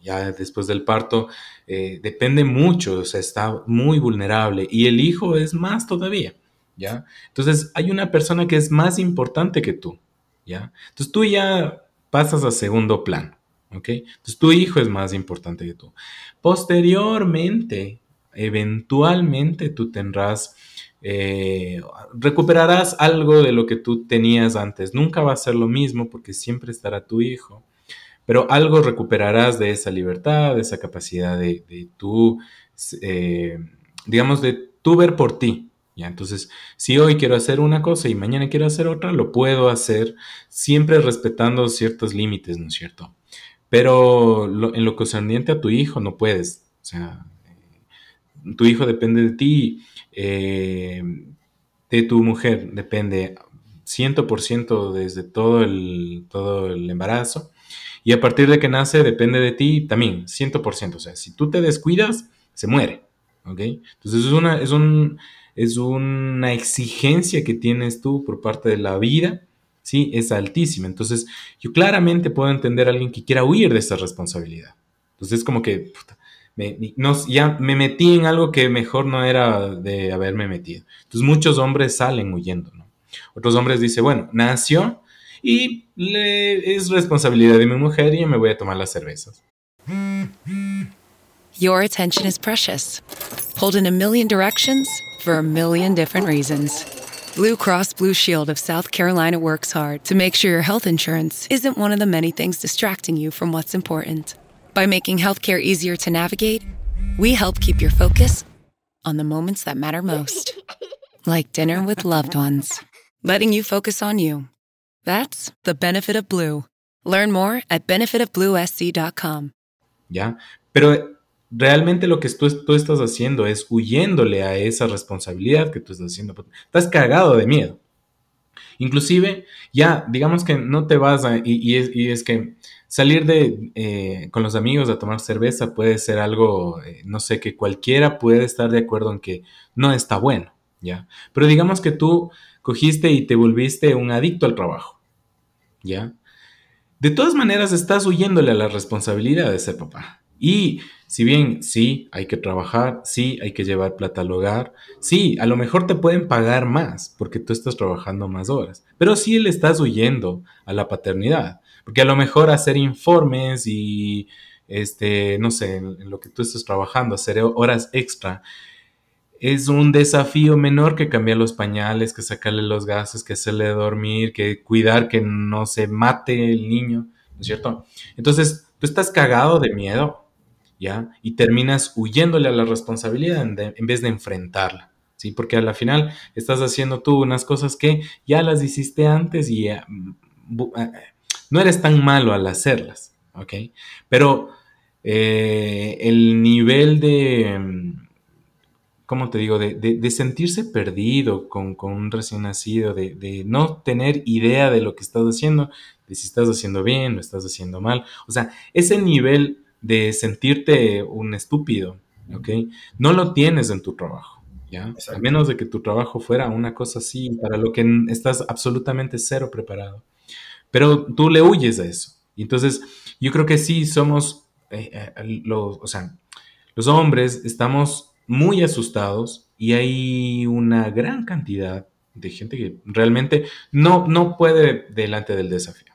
ya después del parto, eh, depende mucho, o sea, está muy vulnerable y el hijo es más todavía, ¿ya? Entonces hay una persona que es más importante que tú, ¿ya? Entonces tú ya pasas a segundo plano. ¿Ok? Entonces tu hijo es más importante que tú. Posteriormente, eventualmente tú tendrás, eh, recuperarás algo de lo que tú tenías antes. Nunca va a ser lo mismo porque siempre estará tu hijo, pero algo recuperarás de esa libertad, de esa capacidad de, tú, eh, digamos, de tú ver por ti, entonces, si hoy quiero hacer una cosa y mañana quiero hacer otra, lo puedo hacer siempre respetando ciertos límites, ¿no es cierto? Pero en lo concerniente a tu hijo no puedes. O sea, tu hijo depende de ti, eh, de tu mujer depende 100% desde todo el, todo el embarazo. Y a partir de que nace depende de ti también, 100%. O sea, si tú te descuidas, se muere. ¿Ok? Entonces es, una, es un es una exigencia que tienes tú por parte de la vida, ¿sí? Es altísima. Entonces, yo claramente puedo entender a alguien que quiera huir de esa responsabilidad. Entonces, es como que me, ya me metí en algo que mejor no era de haberme metido. Entonces, muchos hombres salen huyendo, ¿no? Otros hombres dicen, bueno, nació y le, es responsabilidad de mi mujer y me voy a tomar las cervezas. Your attention is precious. Pulled in a million directions for a million different reasons. Blue Cross Blue Shield of South Carolina works hard to make sure your health insurance isn't one of the many things distracting you from what's important. By making healthcare easier to navigate, we help keep your focus on the moments that matter most, like dinner with loved ones, letting you focus on you. That's the benefit of Blue. Learn more at benefitofbluesc.com. Yeah, pero realmente lo que tú, tú, estás haciendo es huyéndole a esa responsabilidad que tú estás haciendo. Estás cagado de miedo. Inclusive, ya, digamos que no te vas a... Y, es, que salir de, eh, con los amigos a tomar cerveza puede ser algo, eh, no sé, que cualquiera puede estar de acuerdo en que no está bueno, ¿ya? Pero digamos que tú cogiste y te volviste un adicto al trabajo, ¿ya? De todas maneras, estás huyéndole a la responsabilidad de ser papá. Y si bien sí, hay que trabajar, sí, hay que llevar plata al hogar, sí, a lo mejor te pueden pagar más porque tú estás trabajando más horas, pero sí le estás huyendo a la paternidad, porque a lo mejor hacer informes y, este, no sé, en, lo que tú estás trabajando, hacer horas extra, es un desafío menor que cambiar los pañales, que sacarle los gases, que hacerle dormir, que cuidar que no se mate el niño, ¿no es cierto? Entonces, tú estás cagado de miedo ¿ya? Y terminas huyéndole a la responsabilidad en, vez de enfrentarla, ¿sí? Porque a la final estás haciendo tú unas cosas que ya las hiciste antes y mm, eh, no eres tan malo al hacerlas, ¿ok? Pero eh, el nivel de, ¿cómo te digo? De, sentirse perdido con, un recién nacido, de, de, no tener idea de lo que estás haciendo, de si estás haciendo bien o estás haciendo mal. O sea, ese nivel de sentirte un estúpido, ¿ok? No lo tienes en tu trabajo, ¿ya? A menos de que tu trabajo fuera una cosa así, para lo que estás absolutamente cero preparado. Pero tú le huyes a eso. Entonces, yo creo que sí somos, eh, eh, los, o sea, Los hombres estamos muy asustados y hay una gran cantidad de gente que realmente no, no puede delante del desafío.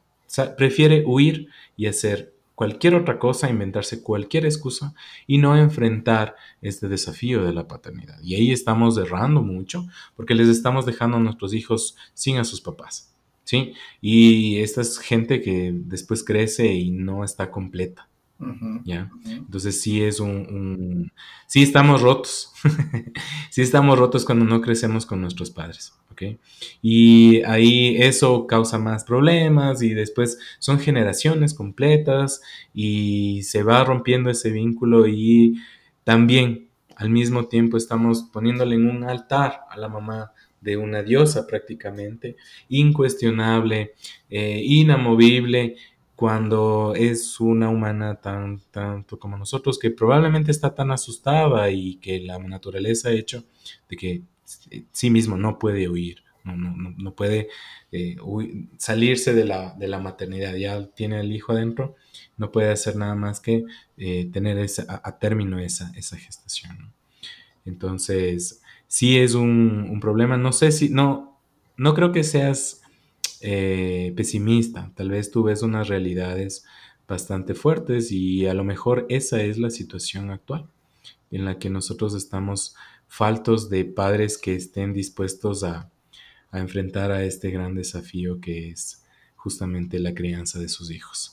prefiere huir y hacer cualquier otra cosa, inventarse cualquier excusa y no enfrentar este desafío de la paternidad. Y ahí estamos errando mucho porque les estamos dejando a nuestros hijos sin a sus papás. ¿Sí? Y esta es gente que después crece y no está completa. ¿Ya? Entonces sí es un, sí estamos rotos, sí estamos rotos cuando no crecemos con nuestros padres, ¿ok? Y ahí eso causa más problemas y después son generaciones completas y se va rompiendo ese vínculo y también al mismo tiempo estamos poniéndole en un altar a la mamá de una diosa prácticamente, incuestionable, eh, inamovible, cuando es una humana tan tanto como nosotros que probablemente está tan asustada y que la naturaleza ha hecho de que sí mismo no puede huir, no, no, no puede eh, salirse de la, de la, maternidad, ya tiene el hijo adentro, no puede hacer nada más que eh, tener esa, a, término esa, esa gestación. Entonces, sí es un, un problema, no sé si, no, no creo que seas eh, pesimista. Tal vez tú ves unas realidades bastante fuertes y a lo mejor esa es la situación actual en la que nosotros estamos faltos de padres que estén dispuestos a, a enfrentar a este gran desafío que es justamente la crianza de sus hijos.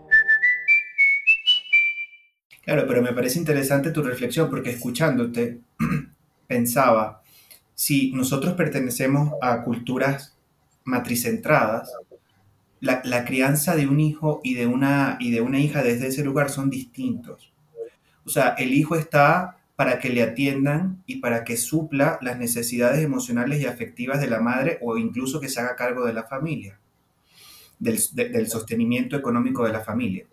Claro, pero me parece interesante tu reflexión porque escuchándote pensaba, si nosotros pertenecemos a culturas matricentradas, la, la, crianza de un hijo y de, una, y de una hija desde ese lugar son distintos. O sea, el hijo está para que le atiendan y para que supla las necesidades emocionales y afectivas de la madre o incluso que se haga cargo de la familia, del, del sostenimiento económico de la familia.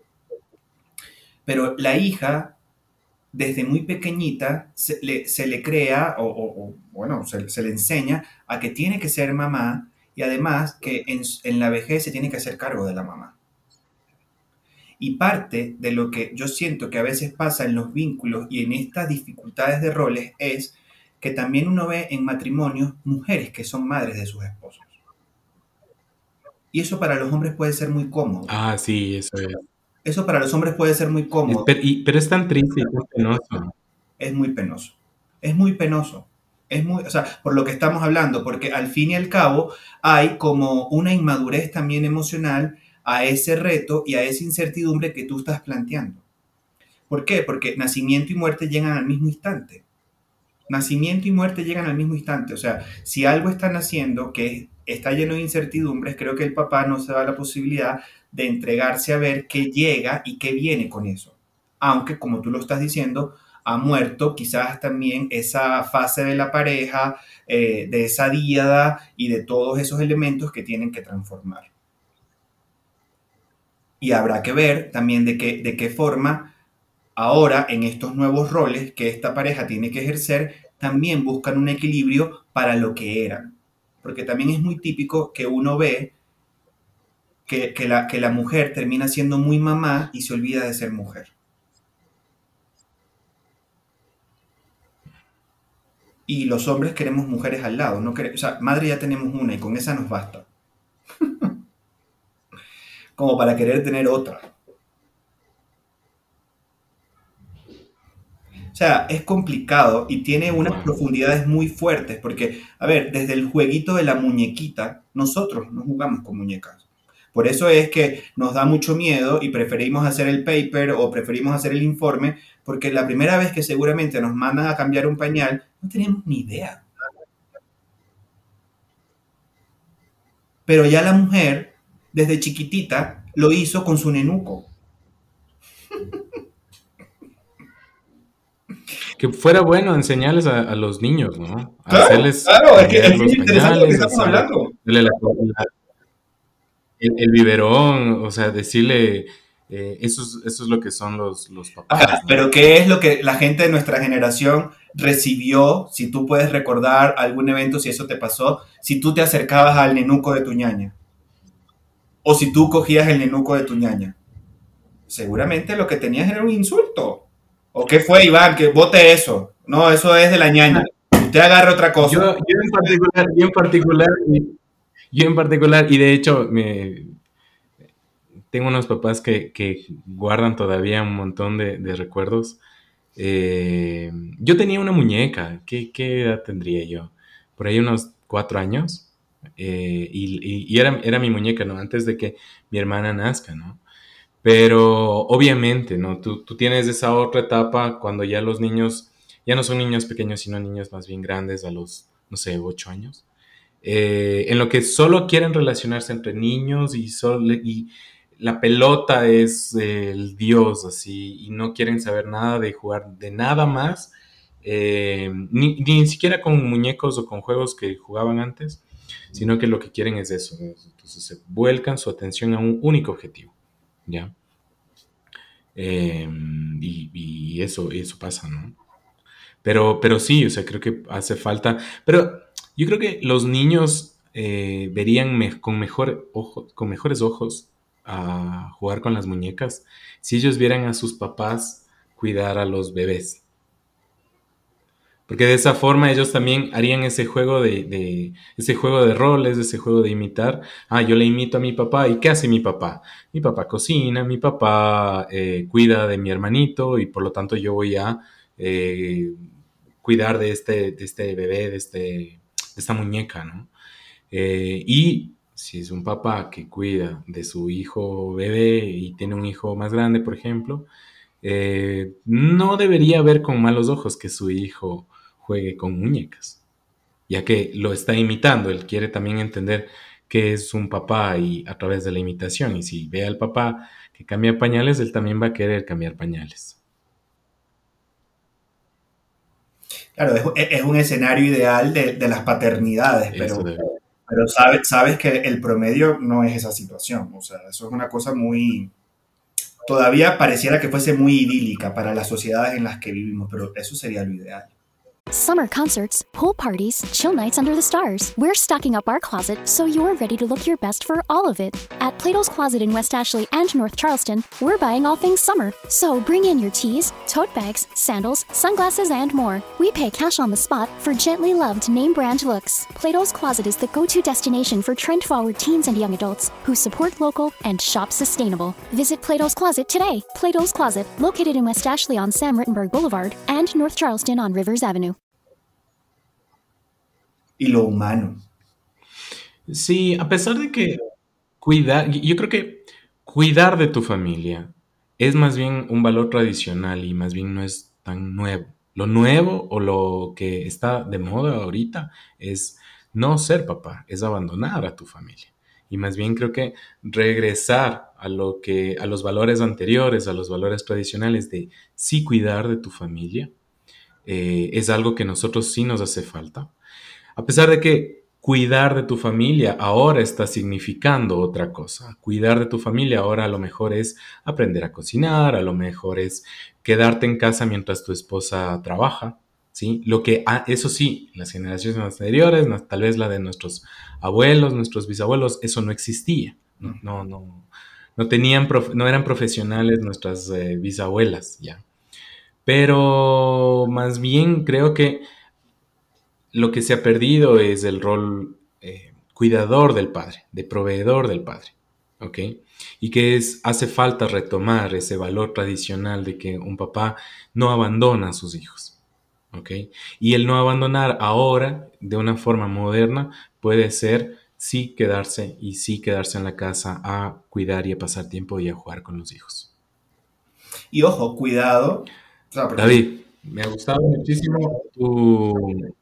Pero la hija, desde muy pequeñita, se le, crea, o, bueno, se, le enseña a que tiene que ser mamá y además que en, la vejez se tiene que hacer cargo de la mamá. Y parte de lo que yo siento que a veces pasa en los vínculos y en estas dificultades de roles es que también uno ve en matrimonios mujeres que son madres de sus esposos. Y eso para los hombres puede ser muy cómodo. Ah, sí, eso es. Eso para los hombres puede ser muy cómodo. Pero, es tan triste y tan penoso. Es muy penoso. Es muy penoso. Es muy, o sea, por lo que estamos hablando, porque al fin y al cabo hay como una inmadurez también emocional a ese reto y a esa incertidumbre que tú estás planteando. ¿Por qué? Porque nacimiento y muerte llegan al mismo instante. Nacimiento y muerte llegan al mismo instante. O sea, si algo está naciendo que está lleno de incertidumbres, creo que el papá no se da la posibilidad de entregarse a ver qué llega y qué viene con eso. Aunque, como tú lo estás diciendo, ha muerto quizás también esa fase de la pareja, eh, de esa díada y de todos esos elementos que tienen que transformar. Y habrá que ver también de qué, de qué forma ahora en estos nuevos roles que esta pareja tiene que ejercer, también buscan un equilibrio para lo que eran. Porque también es muy típico que uno ve que, la, que la mujer termina siendo muy mamá y se olvida de ser mujer. Y los hombres queremos mujeres al lado. No o sea, madre ya tenemos una y con esa nos basta. Como para querer tener otra. O sea, es complicado y tiene unas profundidades muy fuertes porque, a ver, desde el jueguito de la muñequita, nosotros no jugamos con muñecas. Por eso es que nos da mucho miedo y preferimos hacer el paper o preferimos hacer el informe, porque la primera vez que seguramente nos mandan a cambiar un pañal, no tenemos ni idea. Pero ya la mujer, desde chiquitita, lo hizo con su nenuco. que fuera bueno enseñarles a, los niños, ¿no? claro, hacerles claro, es que es muy interesante lo que estamos hablando. El, biberón, o sea, decirle, eh, eso, es, eso es lo que son los, los papás. Pero ¿qué es lo que la gente de nuestra generación recibió? Si tú puedes recordar algún evento, si eso te pasó, si tú te acercabas al nenuco de tu ñaña, o si tú cogías el nenuco de tu ñaña, seguramente lo que tenías era un insulto. ¿O qué fue, Iván? Que vote eso. No, eso es de la ñaña. Usted agarre otra cosa. Yo, en particular, yo en particular, yo en particular, y de hecho, me, tengo unos papás que, guardan todavía un montón de, recuerdos. Eh, yo tenía una muñeca. ¿Qué, edad tendría yo? Por ahí unos cuatro años. Eh, y, era, era, mi muñeca, ¿no? Antes de que mi hermana nazca, ¿no? Pero obviamente, ¿no? Tú, tienes esa otra etapa cuando ya los niños, ya no son niños pequeños, sino niños más bien grandes a los, no sé, ocho años. Eh, en lo que solo quieren relacionarse entre niños y, solo, y la pelota es el dios, así, y no quieren saber nada de jugar de nada más, eh, ni, ni, siquiera con muñecos o con juegos que jugaban antes, sino que lo que quieren es eso. Entonces se vuelcan su atención a un único objetivo. ¿ya? Em, y, eso, eso pasa, ¿no? Pero, pero sí, o sea, creo que hace falta, pero yo creo que los niños eh, verían con, mejor con mejores ojos a jugar con las muñecas si ellos vieran a sus papás cuidar a los bebés. Porque de esa forma ellos también harían ese juego de, ese juego de roles, ese juego de imitar. Ah, yo le imito a mi papá. ¿Y qué hace mi papá? Mi papá cocina, mi papá eh, cuida de mi hermanito y por lo tanto yo voy a eh, cuidar de este, de este bebé, de, este, esta muñeca, ¿no? Eh, y si es un papá que cuida de su hijo bebé y tiene un hijo más grande, por ejemplo, no debería ver con malos ojos que su hijo juegue con muñecas, ya que lo está imitando, él quiere también entender que es un papá y a través de la imitación, y si ve al papá que cambia pañales, él también va a querer cambiar pañales. Claro, es, un escenario ideal de, las paternidades, pero, pero sabes, sabes que el promedio no es esa situación, o sea, eso es una cosa muy, todavía pareciera que fuese muy idílica para las sociedades en las que vivimos, pero eso sería lo ideal. Summer concerts, pool parties, chill nights under the stars. We're stocking up our closet so you're ready to look your best for all of it. At Plato's Closet in West Ashley and North Charleston, we're buying all things summer. So bring in your tees, tote bags, sandals, sunglasses, and more. We pay cash on the spot for gently loved name brand looks. Plato's Closet is the go to destination for trend forward teens and young adults who support local and shop sustainable. Visit Plato's Closet today. Plato's Closet, located in West Ashley on Sam Rittenberg Boulevard and North Charleston on Rivers Avenue. Y lo humano. Sí, a pesar de que cuidar, yo creo que cuidar de tu familia es más bien un valor tradicional y más bien no es tan nuevo. Lo nuevo o lo que está de moda ahorita es no ser papá, es abandonar a tu familia. Y más bien creo que regresar a lo que a los valores anteriores, a los valores tradicionales de sí cuidar de tu familia, eh, es algo que nosotros sí nos hace falta. A pesar de que cuidar de tu familia ahora está significando otra cosa. Cuidar de tu familia ahora a lo mejor es aprender a cocinar, a lo mejor es quedarte en casa mientras tu esposa trabaja, ¿sí? Lo que, ah, eso sí, las generaciones anteriores, tal vez la de nuestros abuelos, nuestros bisabuelos, eso no existía. No, no, no, tenían, no eran profesionales nuestras eh, bisabuelas, ya. Pero más bien creo que lo que se ha perdido es el rol eh, cuidador del padre, de proveedor del padre, ¿ok? Y que es, hace falta retomar ese valor tradicional de que un papá no abandona a sus hijos, ¿ok? Y el no abandonar ahora, de una forma moderna, puede ser sí quedarse y sí quedarse en la casa a cuidar y a pasar tiempo y a jugar con los hijos. Y ojo, cuidado. David, me ha gustado muchísimo tu,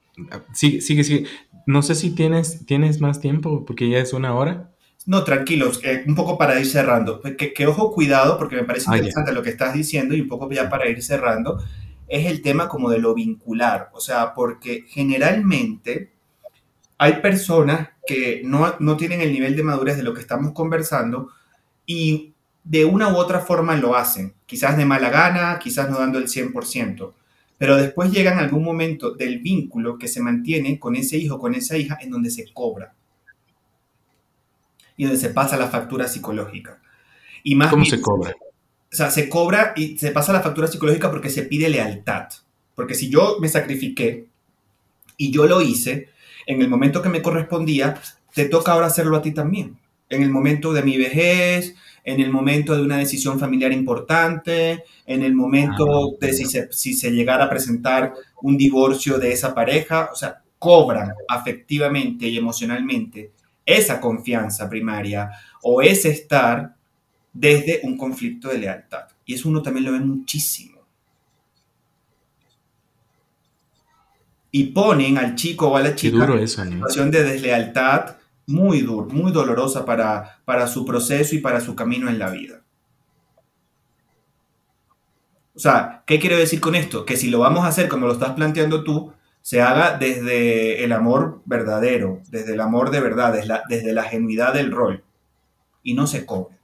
Sigue, sigue, sigue. No sé si tienes, tienes más tiempo, porque ya es una hora. No, tranquilos, eh, un poco para ir cerrando. Que, que, ojo, cuidado, porque me parece ah, interesante lo que estás diciendo y un poco ya para ir cerrando. es el tema como de lo vincular, o sea, porque generalmente hay personas que no, no tienen el nivel de madurez de lo que estamos conversando y de una u otra forma lo hacen, quizás de mala gana, quizás no dando el 100%, pero después llegan algún momento del vínculo que se mantiene con ese hijo, con esa hija, en donde se cobra y donde se pasa la factura psicológica. Y más ¿Cómo se cobra? O sea, se cobra y se pasa la factura psicológica porque se pide lealtad. Porque si yo me sacrifiqué y yo lo hice, en el momento que me correspondía, te toca ahora hacerlo a ti también. En el momento de mi vejez, en el momento de una decisión familiar importante, en el momento ah, de si se, si se llegara a presentar un divorcio de esa pareja, o sea, cobran afectivamente y emocionalmente esa confianza primaria o ese estar desde un conflicto de lealtad. Y eso uno también lo ve muchísimo. Y ponen al chico o a la chica en situación de deslealtad muy duro, muy dolorosa para, para su proceso y para su camino en la vida. O sea, ¿qué quiero decir con esto? Que si lo vamos a hacer como lo estás planteando tú, se haga desde el amor verdadero, desde el amor de verdad, desde la, desde genuidad del rol, y no se cobre.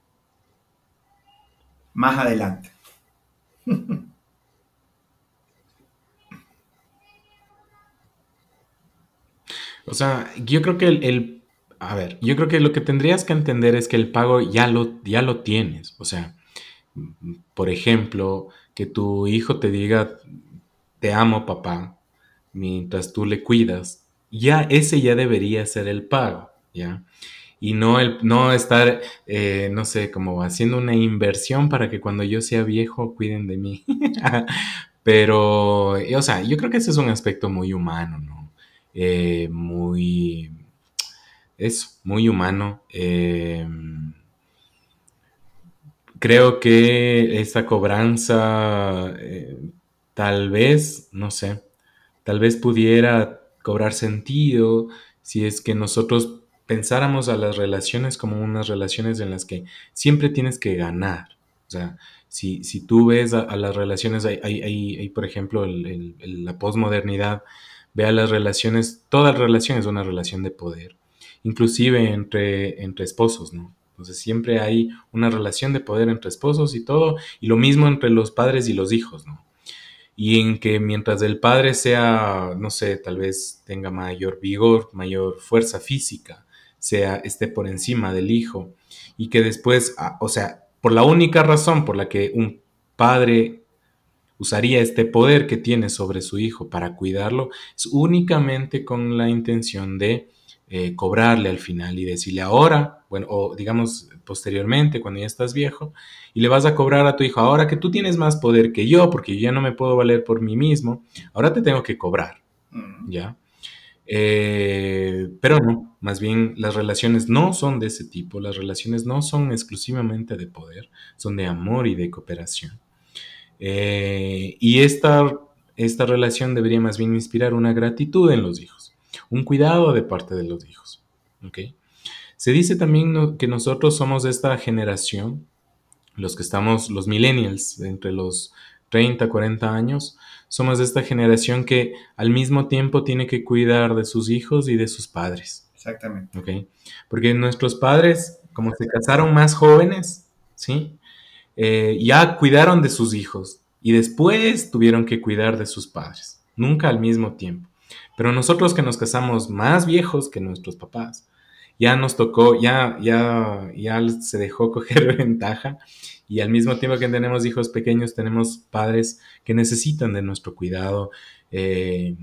Más adelante. O sea, yo creo que el, a ver, yo creo que lo que tendrías que entender es que el pago ya lo, ya lo tienes. O sea, por ejemplo, que tu hijo te diga, te amo papá, mientras tú le cuidas, ya ese ya debería ser el pago, ¿ya? Y no, el, no estar, eh, no sé, como haciendo una inversión para que cuando yo sea viejo cuiden de mí. Pero, o sea, yo creo que ese es un aspecto muy humano, ¿no? Eh, muy es muy humano. Em, creo que esta cobranza eh, tal vez, no sé, tal vez pudiera cobrar sentido si es que nosotros pensáramos a las relaciones como unas relaciones en las que siempre tienes que ganar. O sea, si, tú ves a, las relaciones, hay, por ejemplo, la posmodernidad, ve a las relaciones, toda relación es una relación de poder inclusive entre, entre esposos, ¿no? Entonces siempre hay una relación de poder entre esposos y todo, y lo mismo entre los padres y los hijos, ¿no? Y en que mientras el padre sea, no sé, tal vez tenga mayor vigor, mayor fuerza física, sea, esté por encima del hijo, y que después, ah, o sea, por la única razón por la que un padre usaría este poder que tiene sobre su hijo para cuidarlo, es únicamente con la intención de eh, cobrarle al final y decirle ahora, bueno, o digamos posteriormente, cuando ya estás viejo, y le vas a cobrar a tu hijo, ahora que tú tienes más poder que yo, porque yo ya no me puedo valer por mí mismo, ahora te tengo que cobrar, mm. ¿ya? Eh, pero no, más bien las relaciones no son de ese tipo, las relaciones no son exclusivamente de poder, son de amor y de cooperación. Eh, y esta, esta relación debería más bien inspirar una gratitud en los hijos un cuidado de parte de los hijos. Se dice también que nosotros somos esta generación, los que estamos, los millennials, entre los 30, 40 años, somos esta generación que al mismo tiempo tiene que cuidar de sus hijos y de sus padres. Exactamente. Porque nuestros padres, como se casaron más jóvenes, ¿sí? Eh, ya cuidaron de sus hijos y después tuvieron que cuidar de sus padres, nunca al mismo tiempo. Pero nosotros que nos casamos más viejos que nuestros papás, ya nos tocó, ya, ya, ya se dejó coger ventaja y al mismo tiempo que tenemos hijos pequeños, tenemos padres que necesitan de nuestro cuidado. Eh,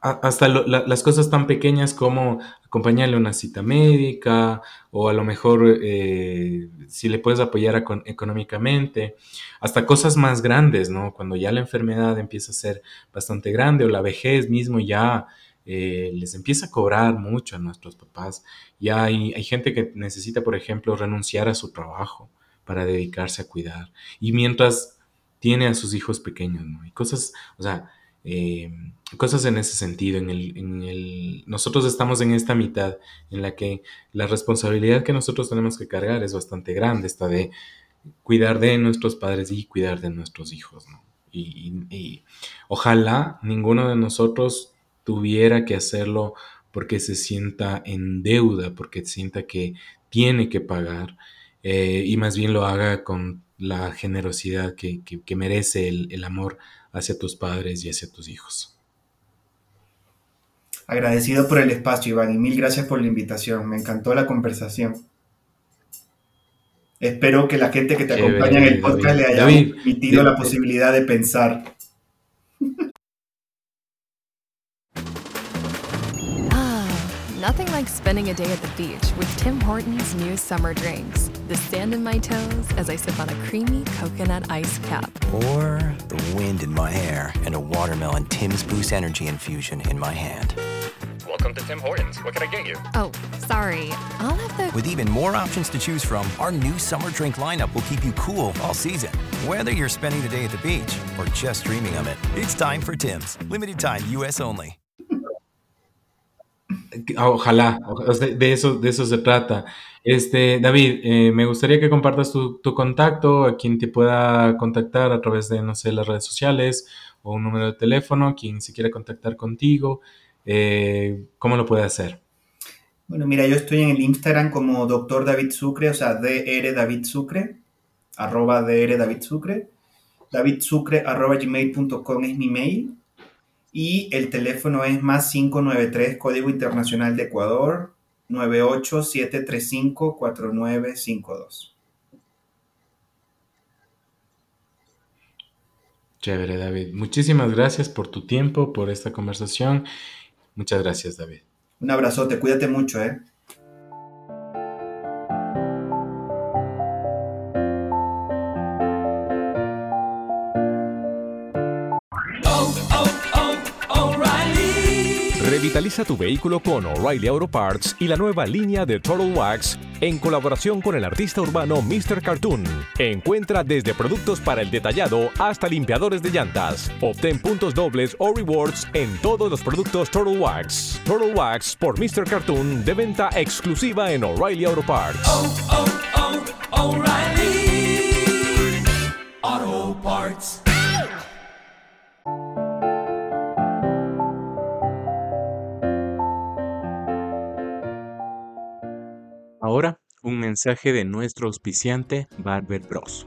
hasta las cosas tan pequeñas como acompañarle a una cita médica o a lo mejor eh, si le puedes apoyar económicamente, hasta cosas más grandes, ¿no? Cuando ya la enfermedad empieza a ser bastante grande o la vejez mismo ya eh, les empieza a cobrar mucho a nuestros papás. Ya hay, hay gente que necesita, por ejemplo, renunciar a su trabajo para dedicarse a cuidar. Y mientras tiene a sus hijos pequeños, ¿no? Hay cosas, o sea, eh, cosas en ese sentido. En el, nosotros estamos en esta mitad en la que la responsabilidad que nosotros tenemos que cargar es bastante grande, esta de cuidar de nuestros padres y cuidar de nuestros hijos. y, ojalá ninguno de nosotros tuviera que hacerlo porque se sienta en deuda, porque sienta que tiene que pagar eh, y más bien lo haga con la generosidad que, merece el, amor hacia tus padres y hacia tus hijos. Agradecido por el espacio, Iván, y mil gracias por la invitación. Me encantó la conversación. Espero que la gente que te acompaña en el podcast le haya permitido la posibilidad de pensar. Ah, nothing like spending a day at the beach with Tim Hortons new summer drinks. The sand in my toes as I sip on a creamy coconut ice cap. Or the wind in my hair and a watermelon Tim's Boost Energy infusion in my hand. Welcome to Tim Hortons. What can I get you? Oh, sorry. I'll have the. With even more options to choose from, our new summer drink lineup will keep you cool all season. Whether you're spending the day at the beach or just dreaming of it, it's time for Tim's. Limited time, U.S. only. Ah, ojalá, de eso, de eso se trata. Este, David, eh, me gustaría que compartas tu, contacto, a quien te pueda contactar a través de, no sé, las redes sociales o un número de teléfono, quien se quiera contactar contigo. Eh, ¿cómo lo puede hacer? Bueno, mira, yo estoy en el Instagram como Dr. David Sucre, o sea, DR David Sucre, arroba DR David Sucre. Davidsucre arroba gmail.com es mi mail. Y el teléfono es más 593, Código Internacional de Ecuador, 987354952. Chévere, David. Muchísimas gracias por tu tiempo, por esta conversación Muchas gracias, David. Un abrazote, cuídate mucho, ¿eh? Revitaliza tu vehículo con O'Reilly Auto Parts y la nueva línea de Total Wax en colaboración con el artista urbano Mr. Cartoon. Encuentra desde productos para el detallado hasta limpiadores de llantas. Obtén puntos dobles o rewards en todos los productos Total Wax. Total Wax por Mr. Cartoon de venta exclusiva en O'Reilly Auto. Oh, oh, oh, O'Reilly Auto Parts. Ahora, un mensaje de nuestro auspiciante Barber Bros.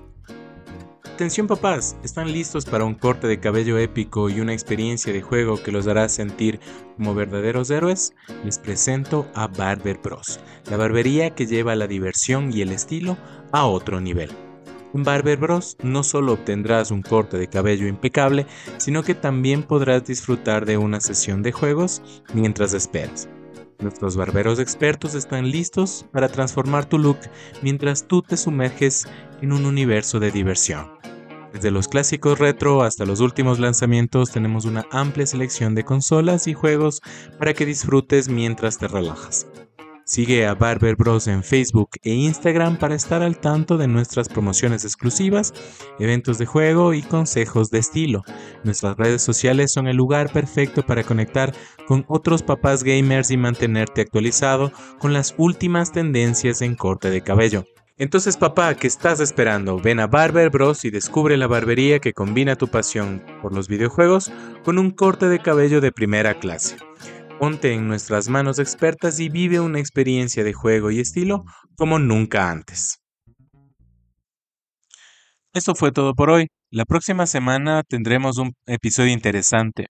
Atención papás, ¿están listos para un corte de cabello épico y una experiencia de juego que los hará sentir como verdaderos héroes? Les presento a Barber Bros, la barbería que lleva la diversión y el estilo a otro nivel. En Barber Bros no solo obtendrás un corte de cabello impecable, sino que también podrás disfrutar de una sesión de juegos mientras esperas. Nuestros barberos expertos están listos para transformar tu look mientras tú te sumerges en un universo de diversión. Desde los clásicos retro hasta los últimos lanzamientos tenemos una amplia selección de consolas y juegos para que disfrutes mientras te relajas. Sigue a Barber Bros en Facebook e Instagram para estar al tanto de nuestras promociones exclusivas, eventos de juego y consejos de estilo. Nuestras redes sociales son el lugar perfecto para conectar con otros papás gamers y mantenerte actualizado con las últimas tendencias en corte de cabello. Entonces papá, ¿qué estás esperando? Ven a Barber Bros y descubre la barbería que combina tu pasión por los videojuegos con un corte de cabello de primera clase. Ponte en nuestras manos expertas y vive una experiencia de juego y estilo como nunca antes. Eso fue todo por hoy. La próxima semana tendremos un episodio interesante.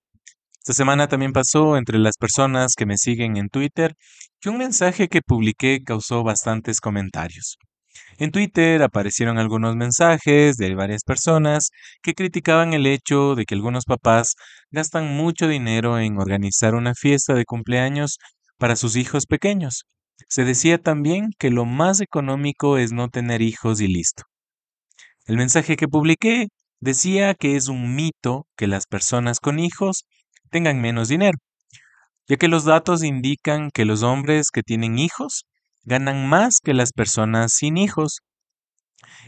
Esta semana también pasó entre las personas que me siguen en Twitter que un mensaje que publiqué causó bastantes comentarios. En Twitter aparecieron algunos mensajes de varias personas que criticaban el hecho de que algunos papás gastan mucho dinero en organizar una fiesta de cumpleaños para sus hijos pequeños. Se decía también que lo más económico es no tener hijos y listo. El mensaje que publiqué decía que es un mito que las personas con hijos tengan menos dinero, ya que los datos indican que los hombres que tienen hijos ganan más que las personas sin hijos.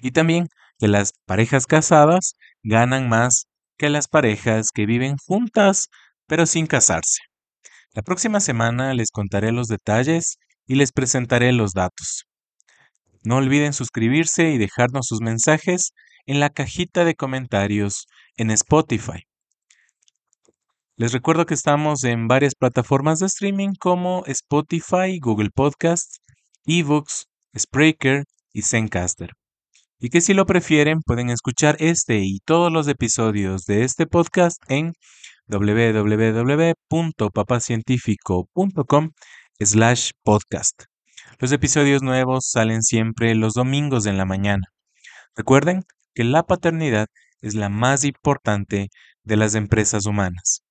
Y también que las parejas casadas ganan más que las parejas que viven juntas pero sin casarse. La próxima semana les contaré los detalles y les presentaré los datos. No olviden suscribirse y dejarnos sus mensajes en la cajita de comentarios en Spotify. Les recuerdo que estamos en varias plataformas de streaming como Spotify, Google Podcasts, eBooks, Spreaker y Zencaster. Y que si lo prefieren pueden escuchar este y todos los episodios de este podcast en www.papacientifico.com slash podcast. Los episodios nuevos salen siempre los domingos en la mañana. Recuerden que la paternidad es la más importante de las empresas humanas.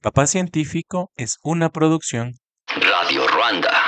Papá Científico es una producción Radio Ruanda.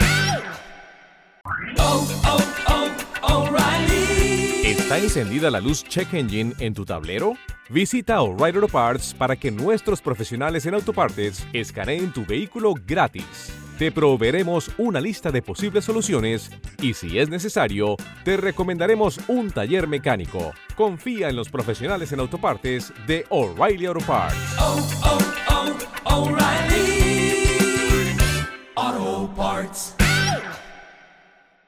¿Está encendida la luz Check Engine en tu tablero? Visita O'Reilly Auto Parts para que nuestros profesionales en autopartes escaneen tu vehículo gratis. Te proveeremos una lista de posibles soluciones y si es necesario, te recomendaremos un taller mecánico. Confía en los profesionales en autopartes de O'Reilly Auto Parts. Oh, oh, oh, O'Reilly Auto Parts.